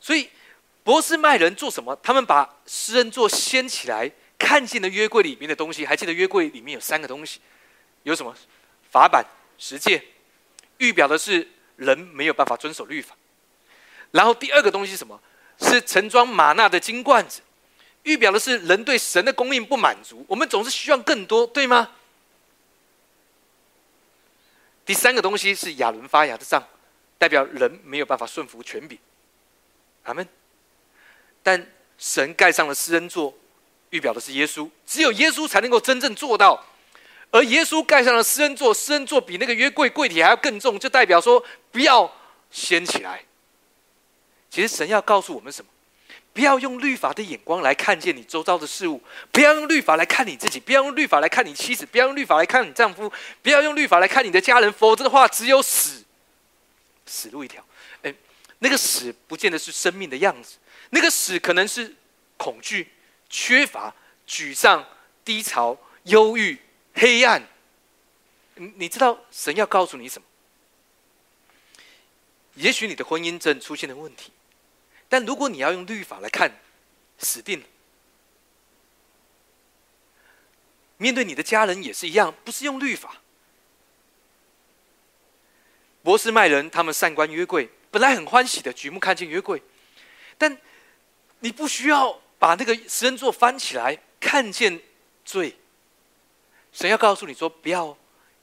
所以博士麦人做什么？他们把施恩座掀起来，看见了约柜里面的东西。还记得约柜里面有三个东西，有什么？法版、十诫，预表的是人没有办法遵守律法。然后第二个东西是什么？是盛装玛纳的金罐子，预表的是人对神的供应不满足。我们总是希望更多，对吗？第三个东西是亚伦发芽的杖，代表人没有办法顺服权柄。阿门。但神盖上了施恩座，预表的是耶稣，只有耶稣才能够真正做到。而耶稣盖上了施恩座，施恩座比那个约柜柜体还要更重，就代表说不要掀起来。其实神要告诉我们什么？不要用律法的眼光来看见你周遭的事物，不要用律法来看你自己，不要用律法来看你妻子，不要用律法来看你丈夫，不要用律法来看你的家人，否则的话，只有死，死路一条。哎，那个死不见得是生命的样子。那个死可能是恐惧、缺乏、沮丧、低潮、忧郁、黑暗。你你知道神要告诉你什么？也许你的婚姻正出现了问题，但如果你要用律法来看，死定了。面对你的家人也是一样，不是用律法。博士麦人他们善观约柜，本来很欢喜的举目看见约柜，但。你不需要把那个石人座翻起来看见罪。神要告诉你说，不要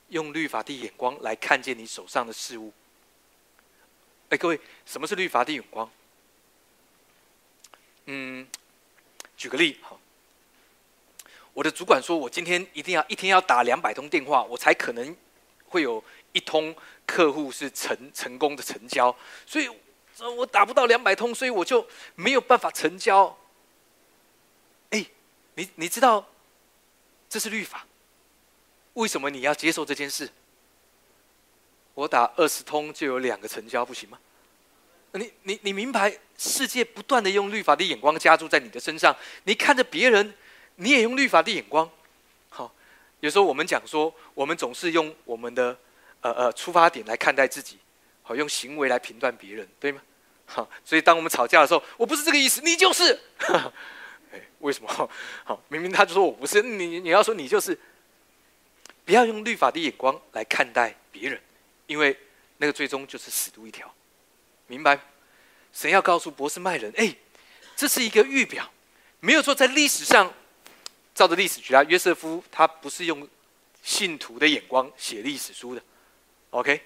用律法的眼光来看见你手上的事物。哎，各位，什么是律法的眼光？嗯，举个例，好，我的主管说我今天一定要一天要打两百通电话，我才可能会有一通客户是成成功的成交，所以。我打不到两百通，所以我就没有办法成交。你你知道这是律法，为什么你要接受这件事？我打二十通就有两个成交，不行吗？你你你明白世界不断的用律法的眼光加注在你的身上，你看着别人，你也用律法的眼光。好，有时候我们讲说，我们总是用我们的呃呃出发点来看待自己。好，用行为来评断别人，对吗？好，所以当我们吵架的时候，我不是这个意思，你就是。为什么？好，明明他就说我不是，你你要说你就是，不要用律法的眼光来看待别人，因为那个最终就是死路一条，明白？神要告诉博士麦人，哎，这是一个预表，没有说，在历史上，照着历史学家约瑟夫，他不是用信徒的眼光写历史书的，OK。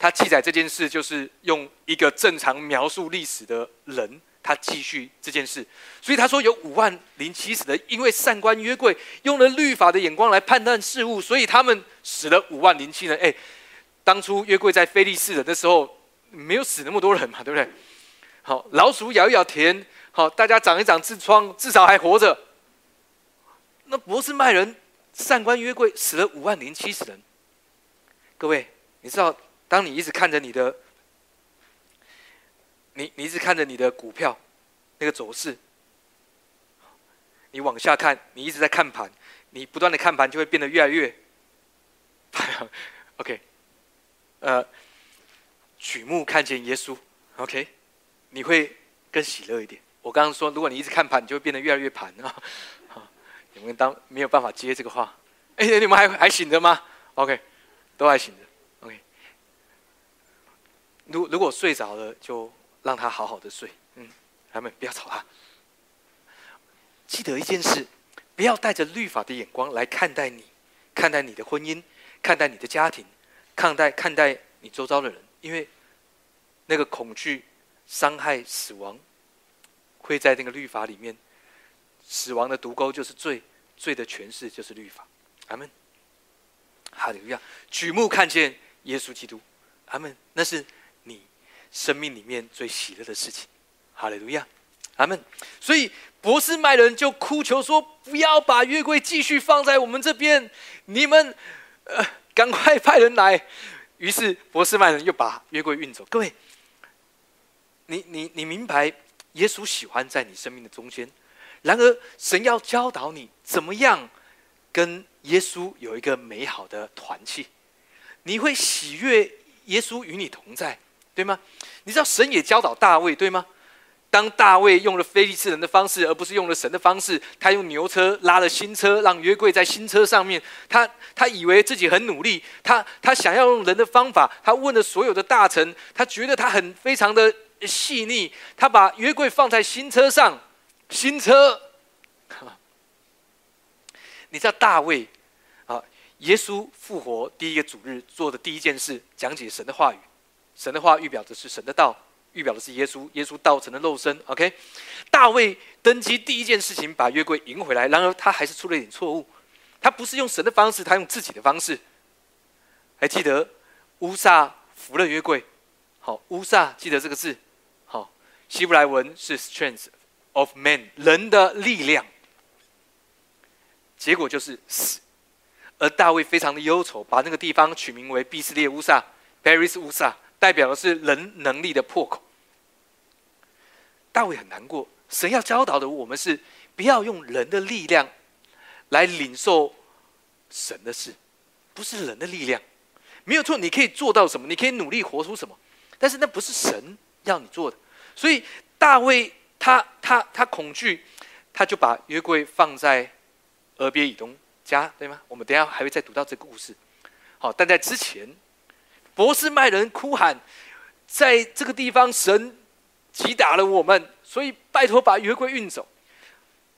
他记载这件事，就是用一个正常描述历史的人，他继续这件事。所以他说有五万零七十的，因为善观约柜用了律法的眼光来判断事物，所以他们死了五万零七人。哎，当初约柜在菲利士人的时候，没有死那么多人嘛，对不对？好，老鼠咬一咬田，好，大家长一长痔疮，至少还活着。那博士麦人善观约柜死了五万零七十人。各位，你知道？当你一直看着你的，你你一直看着你的股票那个走势，你往下看，你一直在看盘，你不断的看盘就会变得越来越，OK，呃，举目看见耶稣，OK，你会更喜乐一点。我刚刚说，如果你一直看盘，你就会变得越来越盘啊。你们当没有办法接这个话，哎，你们还还醒着吗？OK，都还醒着。OK，如如果睡着了，就让他好好的睡。嗯，他们不要吵他。记得一件事，不要带着律法的眼光来看待你，看待你的婚姻，看待你的家庭，看待看待你周遭的人，因为那个恐惧、伤害、死亡，会在那个律法里面。死亡的毒钩就是罪，罪的诠释就是律法。阿门。哈利路亚！举目看见耶稣基督。阿门。那是。生命里面最喜乐的事情，哈利路亚，阿门。所以博斯麦人就哭求说：“不要把约柜继续放在我们这边，你们呃，赶快派人来。”于是博斯麦人又把约柜运走。各位，你你你明白，耶稣喜欢在你生命的中间。然而，神要教导你怎么样跟耶稣有一个美好的团契。你会喜悦耶稣与你同在。对吗？你知道神也教导大卫，对吗？当大卫用了非利士人的方式，而不是用了神的方式，他用牛车拉了新车，让约柜在新车上面。他他以为自己很努力，他他想要用人的方法。他问了所有的大臣，他觉得他很非常的细腻。他把约柜放在新车上，新车。你知道大卫啊？耶稣复活第一个主日做的第一件事，讲解神的话语。神的话预表的是神的道。预表的是耶稣，耶稣道成了肉身。OK，大卫登基第一件事情把约柜迎回来，然而他还是出了一点错误，他不是用神的方式，他用自己的方式。还记得乌撒扶了约柜，好，乌撒记得这个字，好，希伯来文是 strength of man，人的力量。结果就是死，而大卫非常的忧愁，把那个地方取名为毕斯列乌撒 （Paris 乌撒），代表的是人能力的破口。大卫很难过，神要教导的我们是不要用人的力量来领受神的事，不是人的力量，没有错，你可以做到什么？你可以努力活出什么？但是那不是神要你做的。所以大卫他他他恐惧，他就把约柜放在俄别以东家，对吗？我们等下还会再读到这个故事。好，但在之前，博士麦人哭喊，在这个地方神。击打了我们，所以拜托把约柜运走。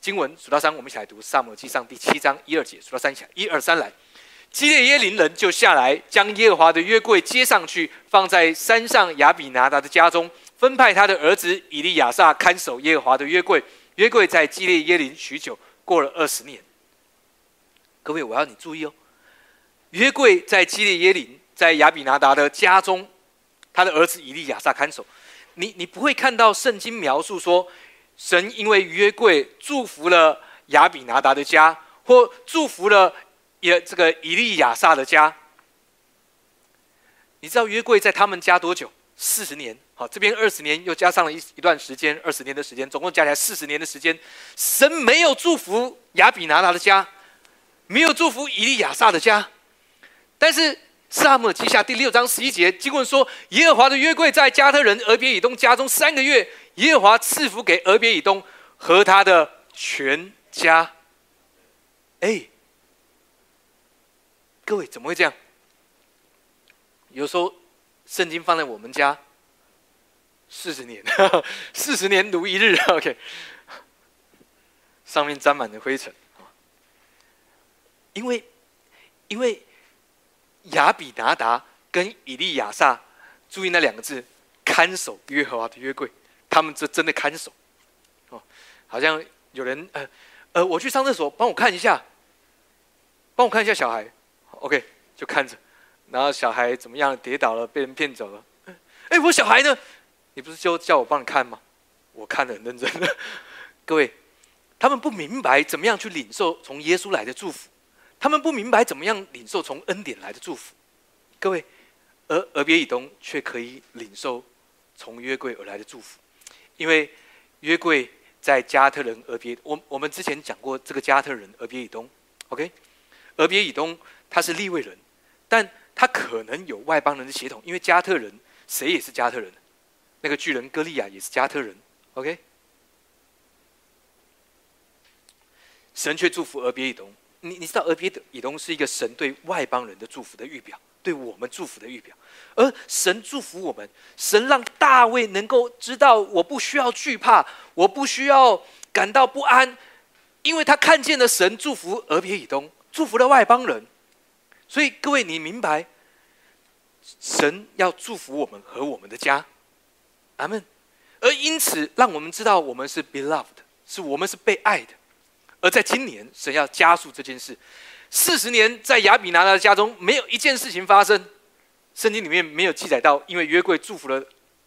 经文数到三，我们一起来读《萨母记上》第七章一二节。数到三起来，一二三来。基列耶林人就下来，将耶和华的约柜接上去，放在山上亚比拿达的家中，分派他的儿子以利亚撒看守耶和华的约柜。约柜在基列耶林许久，过了二十年。各位，我要你注意哦，约柜在基列耶林，在亚比拿达的家中，他的儿子以利亚撒看守。你你不会看到圣经描述说，神因为约柜祝福了亚比拿达的家，或祝福了也这个以利亚撒的家。你知道约柜在他们家多久？四十年。好，这边二十年又加上了一一段时间，二十年的时间，总共加起来四十年的时间。神没有祝福亚比拿达的家，没有祝福以利亚撒的家，但是。萨母记下第六章十一节，经文说：“耶和华的约柜在加特人俄别以东家中三个月，耶和华赐福给俄别以东和他的全家。”哎，各位怎么会这样？有时候圣经放在我们家四十年，四十年如一日。OK，上面沾满了灰尘因为，因为。亚比拿达跟以利亚撒，注意那两个字，看守约和华的约柜，他们这真的看守。哦，好像有人呃呃，我去上厕所，帮我看一下，帮我看一下小孩，OK，就看着，然后小孩怎么样，跌倒了，被人骗走了。哎，我小孩呢？你不是就叫我帮你看吗？我看的很认真。各位，他们不明白怎么样去领受从耶稣来的祝福。他们不明白怎么样领受从恩典来的祝福，各位，而俄别以东却可以领受从约柜而来的祝福，因为约柜在加特人俄别，我我们之前讲过这个加特人俄别以东，OK，俄别以东他是利未人，但他可能有外邦人的血统，因为加特人谁也是加特人，那个巨人歌利亚也是加特人，OK，神却祝福俄别以东。你你知道，俄别以东是一个神对外邦人的祝福的预表，对我们祝福的预表。而神祝福我们，神让大卫能够知道，我不需要惧怕，我不需要感到不安，因为他看见了神祝福俄别以东，祝福了外邦人。所以各位，你明白，神要祝福我们和我们的家，阿门。而因此，让我们知道我们是 beloved，是我们是被爱的。而在今年，神要加速这件事。四十年在亚比拿达的家中，没有一件事情发生。圣经里面没有记载到，因为约柜祝福了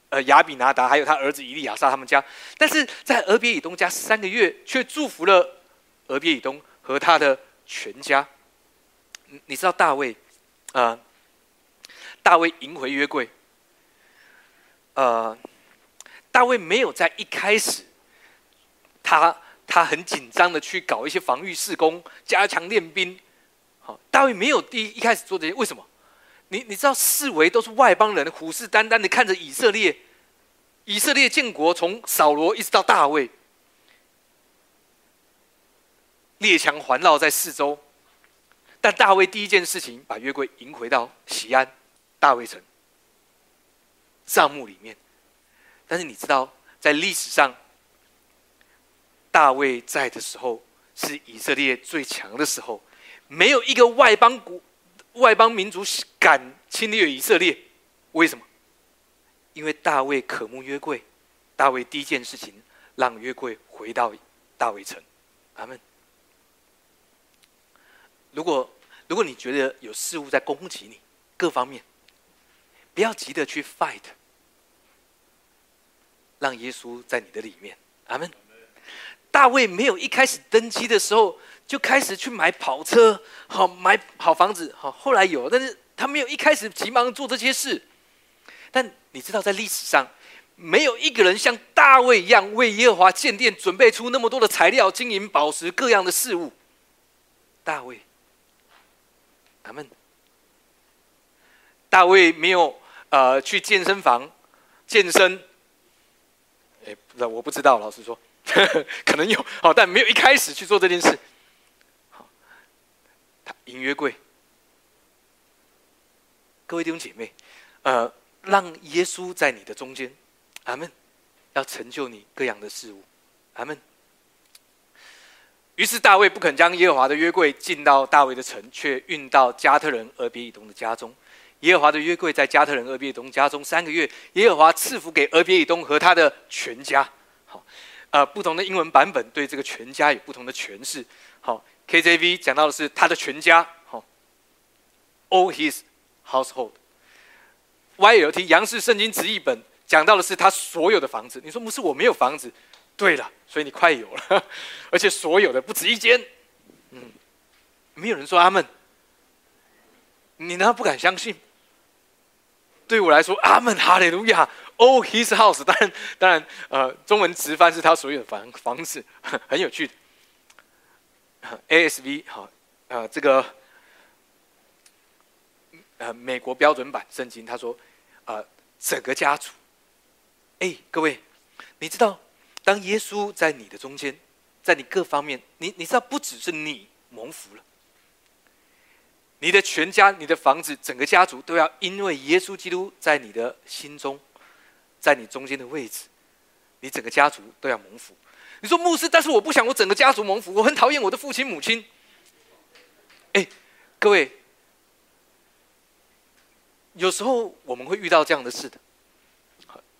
呃亚比拿达，还有他儿子以利亚撒他们家。但是在俄别以东家三个月，却祝福了俄别以东和他的全家。你知道大卫啊？大卫迎回约柜。呃，大卫没有在一开始，他。他很紧张的去搞一些防御施工，加强练兵。好，大卫没有第一一开始做这些，为什么？你你知道四围都是外邦人，虎视眈眈的看着以色列，以色列建国从扫罗一直到大卫，列强环绕在四周，但大卫第一件事情把约柜迎回到西安大卫城帐幕里面。但是你知道，在历史上，大卫在的时候是以色列最强的时候，没有一个外邦国、外邦民族敢侵略以色列。为什么？因为大卫渴慕约柜，大卫第一件事情让约柜回到大卫城。阿门。如果如果你觉得有事物在攻击你，各方面，不要急着去 fight，让耶稣在你的里面。阿门。大卫没有一开始登基的时候就开始去买跑车，好买好房子，好后来有，但是他没有一开始急忙做这些事。但你知道，在历史上，没有一个人像大卫一样为耶和华建殿，准备出那么多的材料、金银宝石、各样的事物。大卫，阿门。大卫没有呃去健身房健身，哎，不，我不知道，老实说，可能有，好，但没有一开始去做这件事。好，他隐约柜，各位弟兄姐妹，呃。让耶稣在你的中间，阿门。要成就你各样的事物，阿门。于是大卫不肯将耶和华的约柜进到大卫的城，却运到加特人俄别以东的家中。耶和华的约柜在加特人俄别以东家中三个月，耶和华赐福给俄别以东和他的全家。好，呃，不同的英文版本对这个全家有不同的诠释。好，KJV 讲到的是他的全家，好，all his household。YLT 杨氏圣经直译本讲到的是他所有的房子。你说不是我没有房子？对了，所以你快有了，而且所有的不止一间。嗯，没有人说阿门。你难道不敢相信？对我来说，阿门哈利路亚。Oh, his house。当然，当然，呃，中文直翻是他所有的房房子，很有趣的。ASV 好，呃，这个。呃，美国标准版圣经他说，呃，整个家族，哎，各位，你知道，当耶稣在你的中间，在你各方面，你你知道，不只是你蒙福了，你的全家、你的房子、整个家族都要因为耶稣基督在你的心中，在你中间的位置，你整个家族都要蒙福。你说牧师，但是我不想我整个家族蒙福，我很讨厌我的父亲母亲。哎，各位。有时候我们会遇到这样的事的，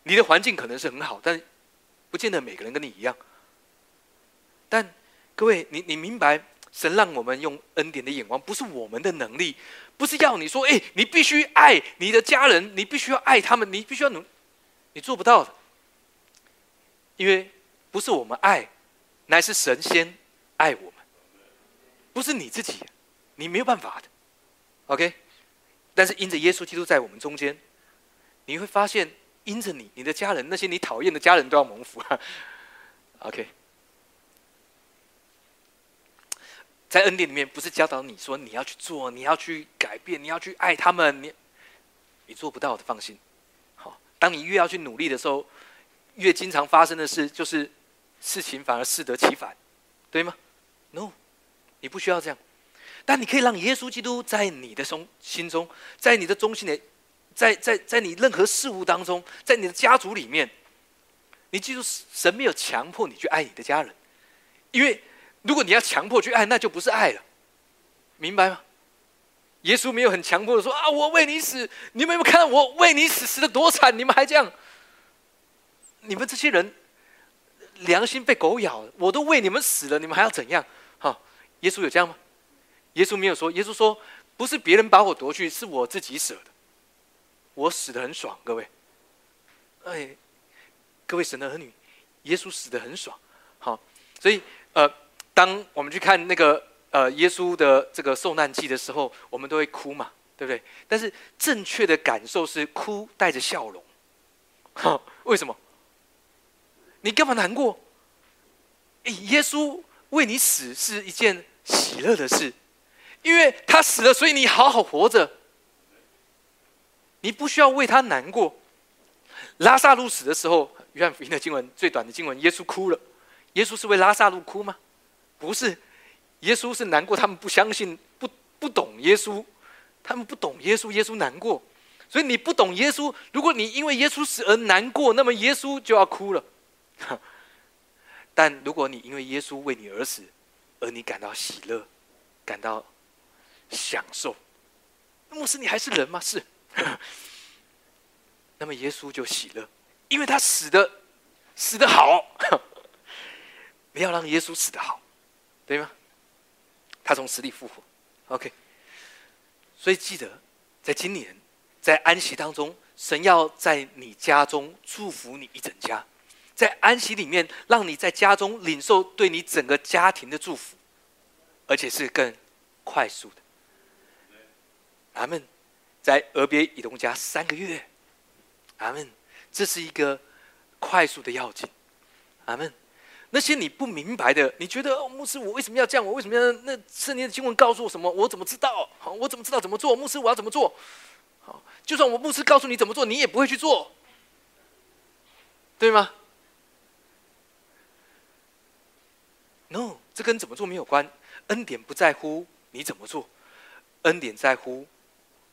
你的环境可能是很好，但不见得每个人跟你一样。但各位，你你明白，神让我们用恩典的眼光，不是我们的能力，不是要你说，哎，你必须爱你的家人，你必须要爱他们，你必须要努，你做不到的，因为不是我们爱，乃是神仙爱我们，不是你自己，你没有办法的，OK。但是因着耶稣基督在我们中间，你会发现，因着你、你的家人、那些你讨厌的家人都要蒙福啊。OK，在恩典里面，不是教导你说你要去做、你要去改变、你要去爱他们，你你做不到的，放心。当你越要去努力的时候，越经常发生的事就是事情反而适得其反，对吗？No，你不需要这样。但你可以让耶稣基督在你的中心中，在你的中心的，在在在你任何事物当中，在你的家族里面，你记住，神没有强迫你去爱你的家人，因为如果你要强迫去爱，那就不是爱了，明白吗？耶稣没有很强迫的说啊，我为你死，你们有没有看到我为你死死的多惨？你们还这样？你们这些人良心被狗咬了，我都为你们死了，你们还要怎样？哈，耶稣有这样吗？耶稣没有说，耶稣说，不是别人把我夺去，是我自己舍的。我死的很爽，各位。哎，各位神的儿女，耶稣死的很爽。好，所以呃，当我们去看那个呃耶稣的这个受难记的时候，我们都会哭嘛，对不对？但是正确的感受是哭带着笑容。好，为什么？你干嘛难过？耶稣为你死是一件喜乐的事。因为他死了，所以你好好活着。你不需要为他难过。拉萨路死的时候，约翰福音的经文最短的经文，耶稣哭了。耶稣是为拉萨路哭吗？不是，耶稣是难过，他们不相信，不不懂耶稣，他们不懂耶稣，耶稣难过。所以你不懂耶稣，如果你因为耶稣死而难过，那么耶稣就要哭了。但如果你因为耶稣为你而死，而你感到喜乐，感到享受，牧师，你还是人吗？是。那么耶稣就喜乐，因为他死的死的好。不要让耶稣死的好，对吗？他从死里复活，OK。所以记得，在今年在安息当中，神要在你家中祝福你一整家，在安息里面，让你在家中领受对你整个家庭的祝福，而且是更快速的。阿门。在俄别以东家三个月，阿门。这是一个快速的要紧，阿门。那些你不明白的，你觉得哦，牧师，我为什么要这样？我为什么要那圣经的经文告诉我什么？我怎么知道？好，我怎么知道怎么做？牧师，我要怎么做？好，就算我牧师告诉你怎么做，你也不会去做，对吗？No，这跟怎么做没有关。恩典不在乎你怎么做，恩典在乎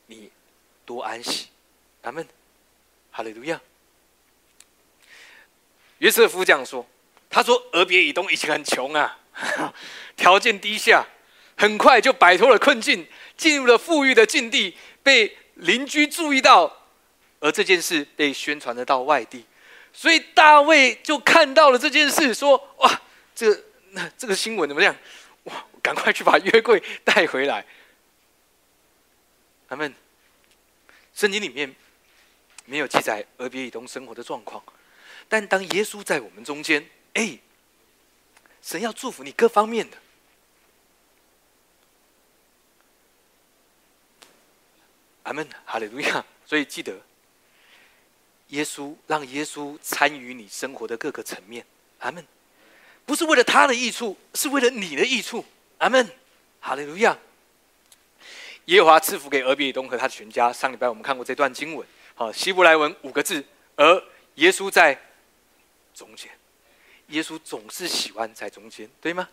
你多安息。阿门，哈利路亚。约瑟夫这样说。他说：“俄别以东以前很穷啊，条件低下，很快就摆脱了困境，进入了富裕的境地，被邻居注意到，而这件事被宣传的到外地，所以大卫就看到了这件事，说：‘哇，这那这个新闻怎么样？哇，赶快去把约柜带回来。’他们圣经里面没有记载俄别以东生活的状况，但当耶稣在我们中间。”哎，神要祝福你各方面的，阿门，哈利路亚。所以记得，耶稣让耶稣参与你生活的各个层面，阿门。不是为了他的益处，是为了你的益处，阿门，哈利路亚。耶和华赐福给俄比东和他的全家。上礼拜我们看过这段经文，好，希伯来文五个字，而耶稣在中间。耶稣总是喜欢在中间，对吗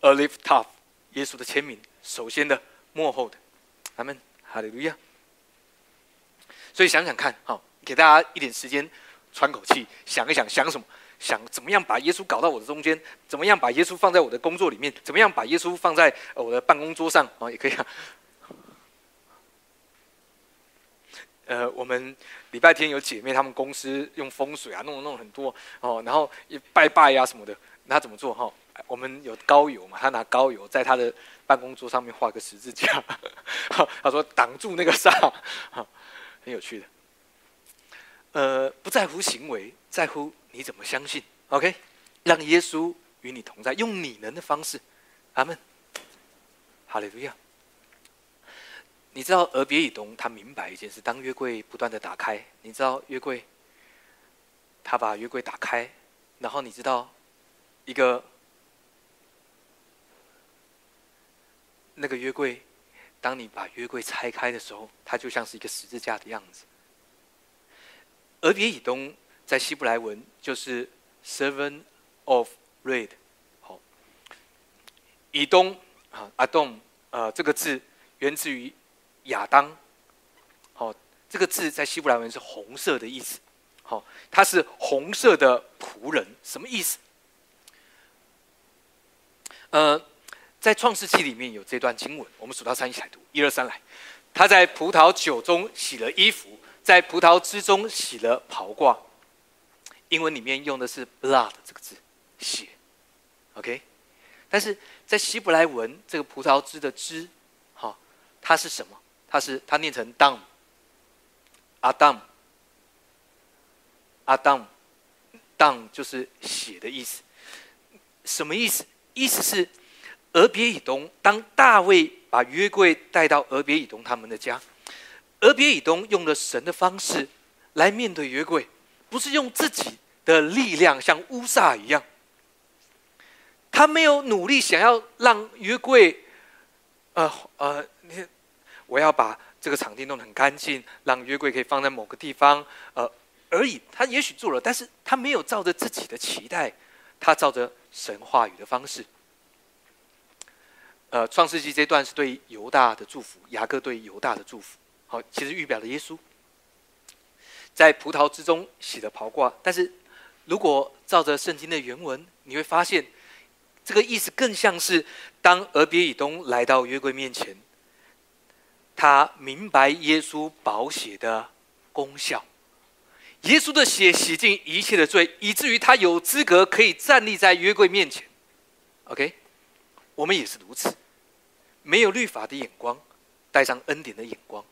？A live tough，耶稣的签名，首先的，幕后的，阿门，哈利路亚。所以想想看，好，给大家一点时间喘口气，想一想，想什么？想怎么样把耶稣搞到我的中间？怎么样把耶稣放在我的工作里面？怎么样把耶稣放在我的办公桌上？啊，也可以啊。呃，我们礼拜天有姐妹，她们公司用风水啊，弄弄很多哦，然后一拜拜呀什么的。那怎么做哈？我们有高油嘛，他拿高油在他的办公桌上面画个十字架，他说挡住那个煞，很有趣的。呃，不在乎行为，在乎你怎么相信。OK，让耶稣与你同在，用你能的方式。阿门。哈利路亚。你知道俄别以东，他明白一件事：当约柜不断的打开，你知道约柜，他把约柜打开，然后你知道一个那个约柜，当你把约柜拆开的时候，它就像是一个十字架的样子。俄别以东在希伯来文就是 “seven of red”，好，以东啊，阿东，呃，这个字源自于。亚当，好，这个字在希伯来文是红色的意思，好，他是红色的仆人，什么意思？呃，在创世纪里面有这段经文，我们数到三一起来读，一二三来。他在葡萄酒中洗了衣服，在葡萄汁中洗了袍褂。英文里面用的是 blood 这个字，血，OK。但是在希伯来文，这个葡萄汁的汁，好，它是什么？他是他念成 d o w n 阿 d a m 阿 d a m d o w n 就是血的意思。什么意思？意思是俄别以东，当大卫把约柜带到俄别以东他们的家，俄别以东用了神的方式来面对约柜，不是用自己的力量像乌撒一样，他没有努力想要让约柜，呃呃，你。我要把这个场地弄得很干净，让约柜可以放在某个地方。呃，而已。他也许做了，但是他没有照着自己的期待，他照着神话语的方式。呃，创世纪这段是对犹大的祝福，雅各对犹大的祝福。好，其实预表了耶稣在葡萄之中洗了袍褂。但是如果照着圣经的原文，你会发现这个意思更像是当俄别以东来到约柜面前。他明白耶稣宝血的功效，耶稣的血洗净一切的罪，以至于他有资格可以站立在约柜面前。OK，我们也是如此，没有律法的眼光，带上恩典的眼光，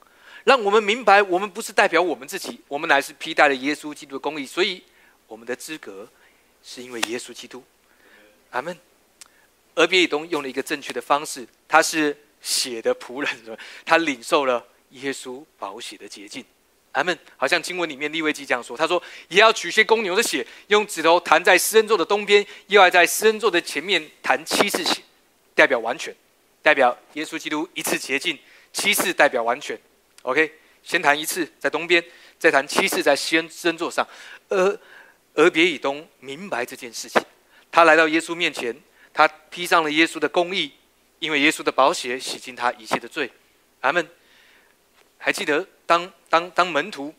让我们明白，我们不是代表我们自己，我们乃是披戴了耶稣基督的公义，所以我们的资格是因为耶稣基督。阿门。而别以东用了一个正确的方式，他是。血的仆人，他领受了耶稣宝血的洁净。阿门。好像经文里面利未记这样说：“他说，也要取些公牛的血，用指头弹在施恩座的东边，又要在施恩座的前面弹七次血，代表完全，代表耶稣基督一次洁净，七次代表完全。OK，先弹一次在东边，再弹七次在施恩施恩座上。而而别以东明白这件事情，他来到耶稣面前，他披上了耶稣的公义。因为耶稣的宝血洗净他一切的罪，阿门。还记得当当当门徒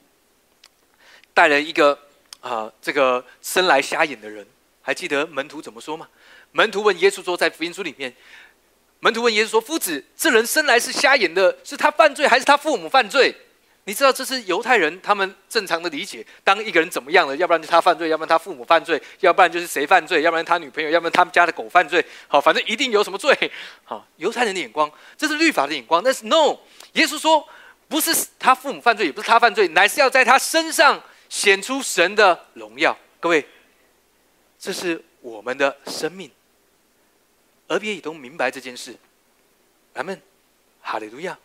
带了一个啊这个生来瞎眼的人，还记得门徒怎么说吗？门徒问耶稣说，在福音书里面，门徒问耶稣说：“夫子，这人生来是瞎眼的，是他犯罪，还是他父母犯罪？”你知道这是犹太人他们正常的理解。当一个人怎么样了，要不然就他犯罪，要不然他父母犯罪，要不然就是谁犯罪，要不然他女朋友，要不然他们家的狗犯罪。好，反正一定有什么罪。好，犹太人的眼光，这是律法的眼光。但是 no，耶稣说，不是他父母犯罪，也不是他犯罪，乃是要在他身上显出神的荣耀。各位，这是我们的生命。而别也都明白这件事，阿门，哈利路亚。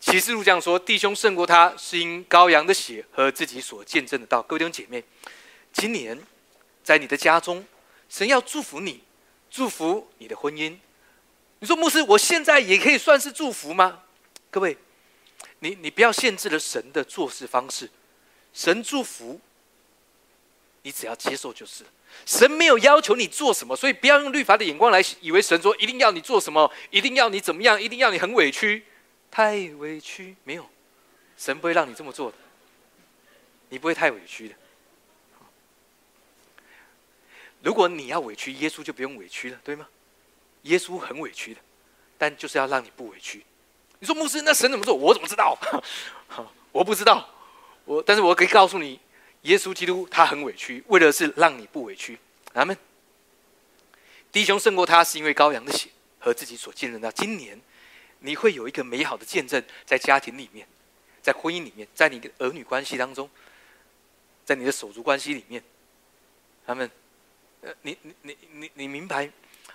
启示录这样说：弟兄胜过他，是因羔羊的血和自己所见证的道。各位弟兄姐妹，今年在你的家中，神要祝福你，祝福你的婚姻。你说牧师，我现在也可以算是祝福吗？各位，你你不要限制了神的做事方式。神祝福你，只要接受就是。神没有要求你做什么，所以不要用律法的眼光来以为神说一定要你做什么，一定要你怎么样，一定要你很委屈。太委屈没有，神不会让你这么做的，你不会太委屈的。如果你要委屈，耶稣就不用委屈了，对吗？耶稣很委屈的，但就是要让你不委屈。你说牧师，那神怎么做？我怎么知道？我不知道。我，但是我可以告诉你，耶稣基督他很委屈，为的是让你不委屈。阿门。弟兄胜过他，是因为羔羊的血和自己所见证的。今年。你会有一个美好的见证，在家庭里面，在婚姻里面，在你的儿女关系当中，在你的手足关系里面，他们，呃，你你你你你明白，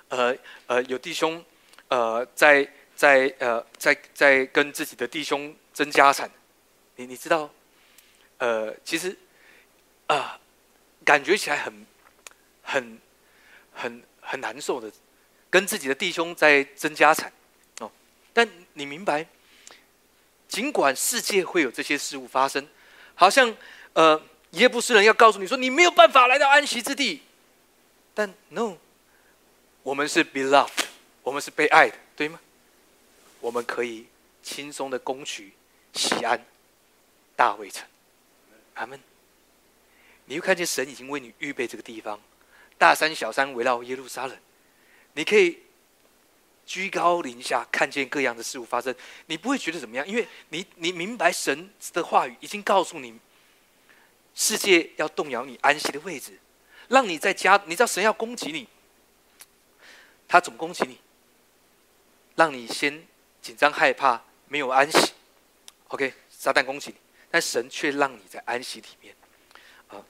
呃呃，有弟兄，呃，在在呃在在跟自己的弟兄争家产，你你知道，呃，其实啊，感觉起来很很很很难受的，跟自己的弟兄在争家产。但你明白，尽管世界会有这些事物发生，好像呃耶布斯人要告诉你说你没有办法来到安息之地，但 no，我们是 beloved，我们是被爱的，对吗？我们可以轻松的攻取西安大卫城，阿门。你会看见神已经为你预备这个地方，大山小山围绕耶路撒冷，你可以。居高临下看见各样的事物发生，你不会觉得怎么样？因为你你明白神的话语已经告诉你，世界要动摇你安息的位置，让你在家。你知道神要攻击你，他怎么攻击你？让你先紧张害怕，没有安息。OK，撒旦攻击你，但神却让你在安息里面。啊，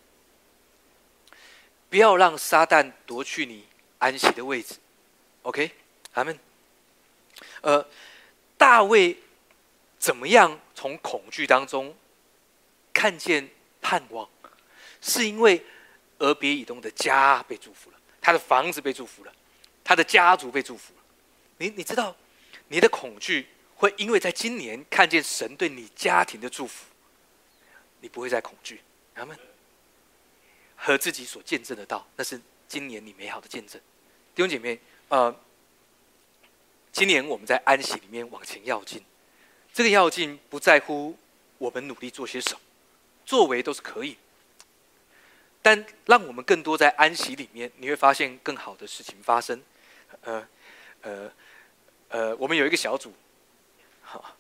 不要让撒旦夺去你安息的位置。OK。他们，呃，大卫怎么样从恐惧当中看见盼望？是因为俄别以东的家被祝福了，他的房子被祝福了，他的家族被祝福了。你你知道，你的恐惧会因为在今年看见神对你家庭的祝福，你不会再恐惧。阿门。和自己所见证的道，那是今年你美好的见证。弟兄姐妹，呃，今年我们在安息里面往前要进，这个要进不在乎我们努力做些什么，作为都是可以。但让我们更多在安息里面，你会发现更好的事情发生。呃，呃，呃，我们有一个小组，好，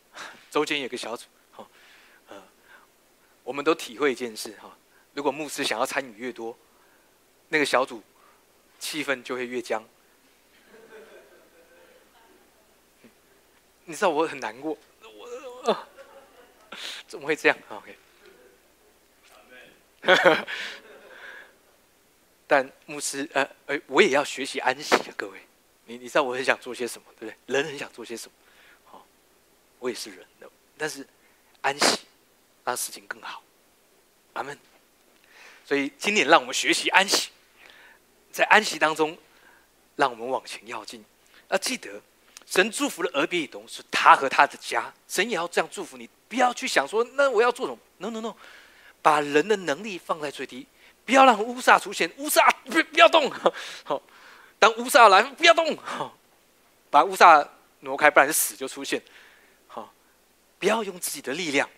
周间有个小组，好，呃，我们都体会一件事哈，如果牧师想要参与越多，那个小组气氛就会越僵。你知道我很难过，我 怎么会这样？OK。但牧师，呃，呃，我也要学习安息啊，各位，你你知道我很想做些什么，对不对？人很想做些什么，好，我也是人的，但是安息让事情更好，阿门。所以今年让我们学习安息，在安息当中，让我们往前要进。要记得，神祝福了俄别以东，是他和他的家，神也要这样祝福你。不要去想说，那我要做什么？No No No，把人的能力放在最低。不要让乌萨出现，乌萨不不要动，好，当乌萨来，不要动，好，把乌萨挪开，不然死就出现，好，不要用自己的力量，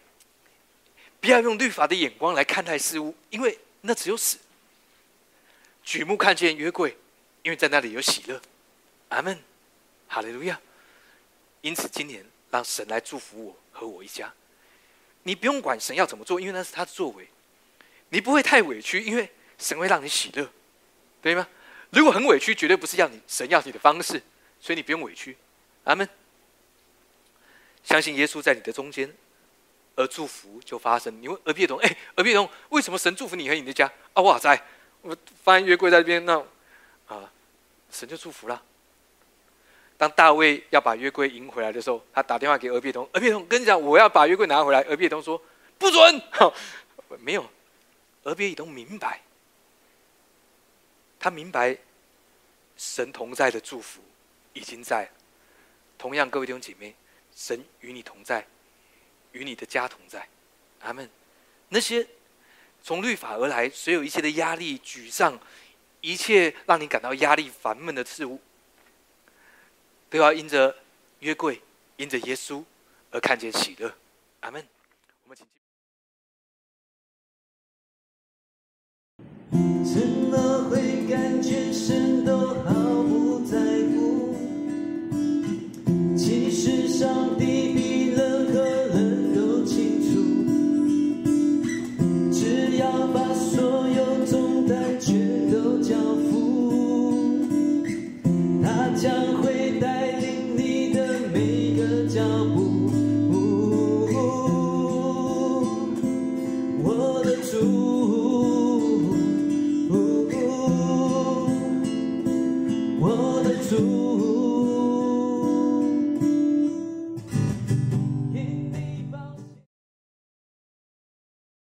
不要用律法的眼光来看待事物，因为那只有死。举目看见约柜，因为在那里有喜乐，阿门，哈利路亚。因此，今年让神来祝福我和我一家，你不用管神要怎么做，因为那是他的作为。你不会太委屈，因为神会让你喜乐，对吗？如果很委屈，绝对不是要你神要你的方式，所以你不用委屈。阿门。相信耶稣在你的中间，而祝福就发生。你问俄别童，哎，俄别童，为什么神祝福你和你的家？啊，哇塞，我发现约柜在那边，那啊，神就祝福了。当大卫要把约柜迎回来的时候，他打电话给俄别童，俄别童跟你讲，我要把约柜拿回来。俄别童说不准，没有。俄别以东明白，他明白神同在的祝福已经在。同样，各位弟兄姐妹，神与你同在，与你的家同在。阿门。那些从律法而来，所有一切的压力、沮丧，一切让你感到压力、烦闷的事物，都要因着约柜、因着耶稣而看见喜乐。阿门。我们请。怎么会感觉神都好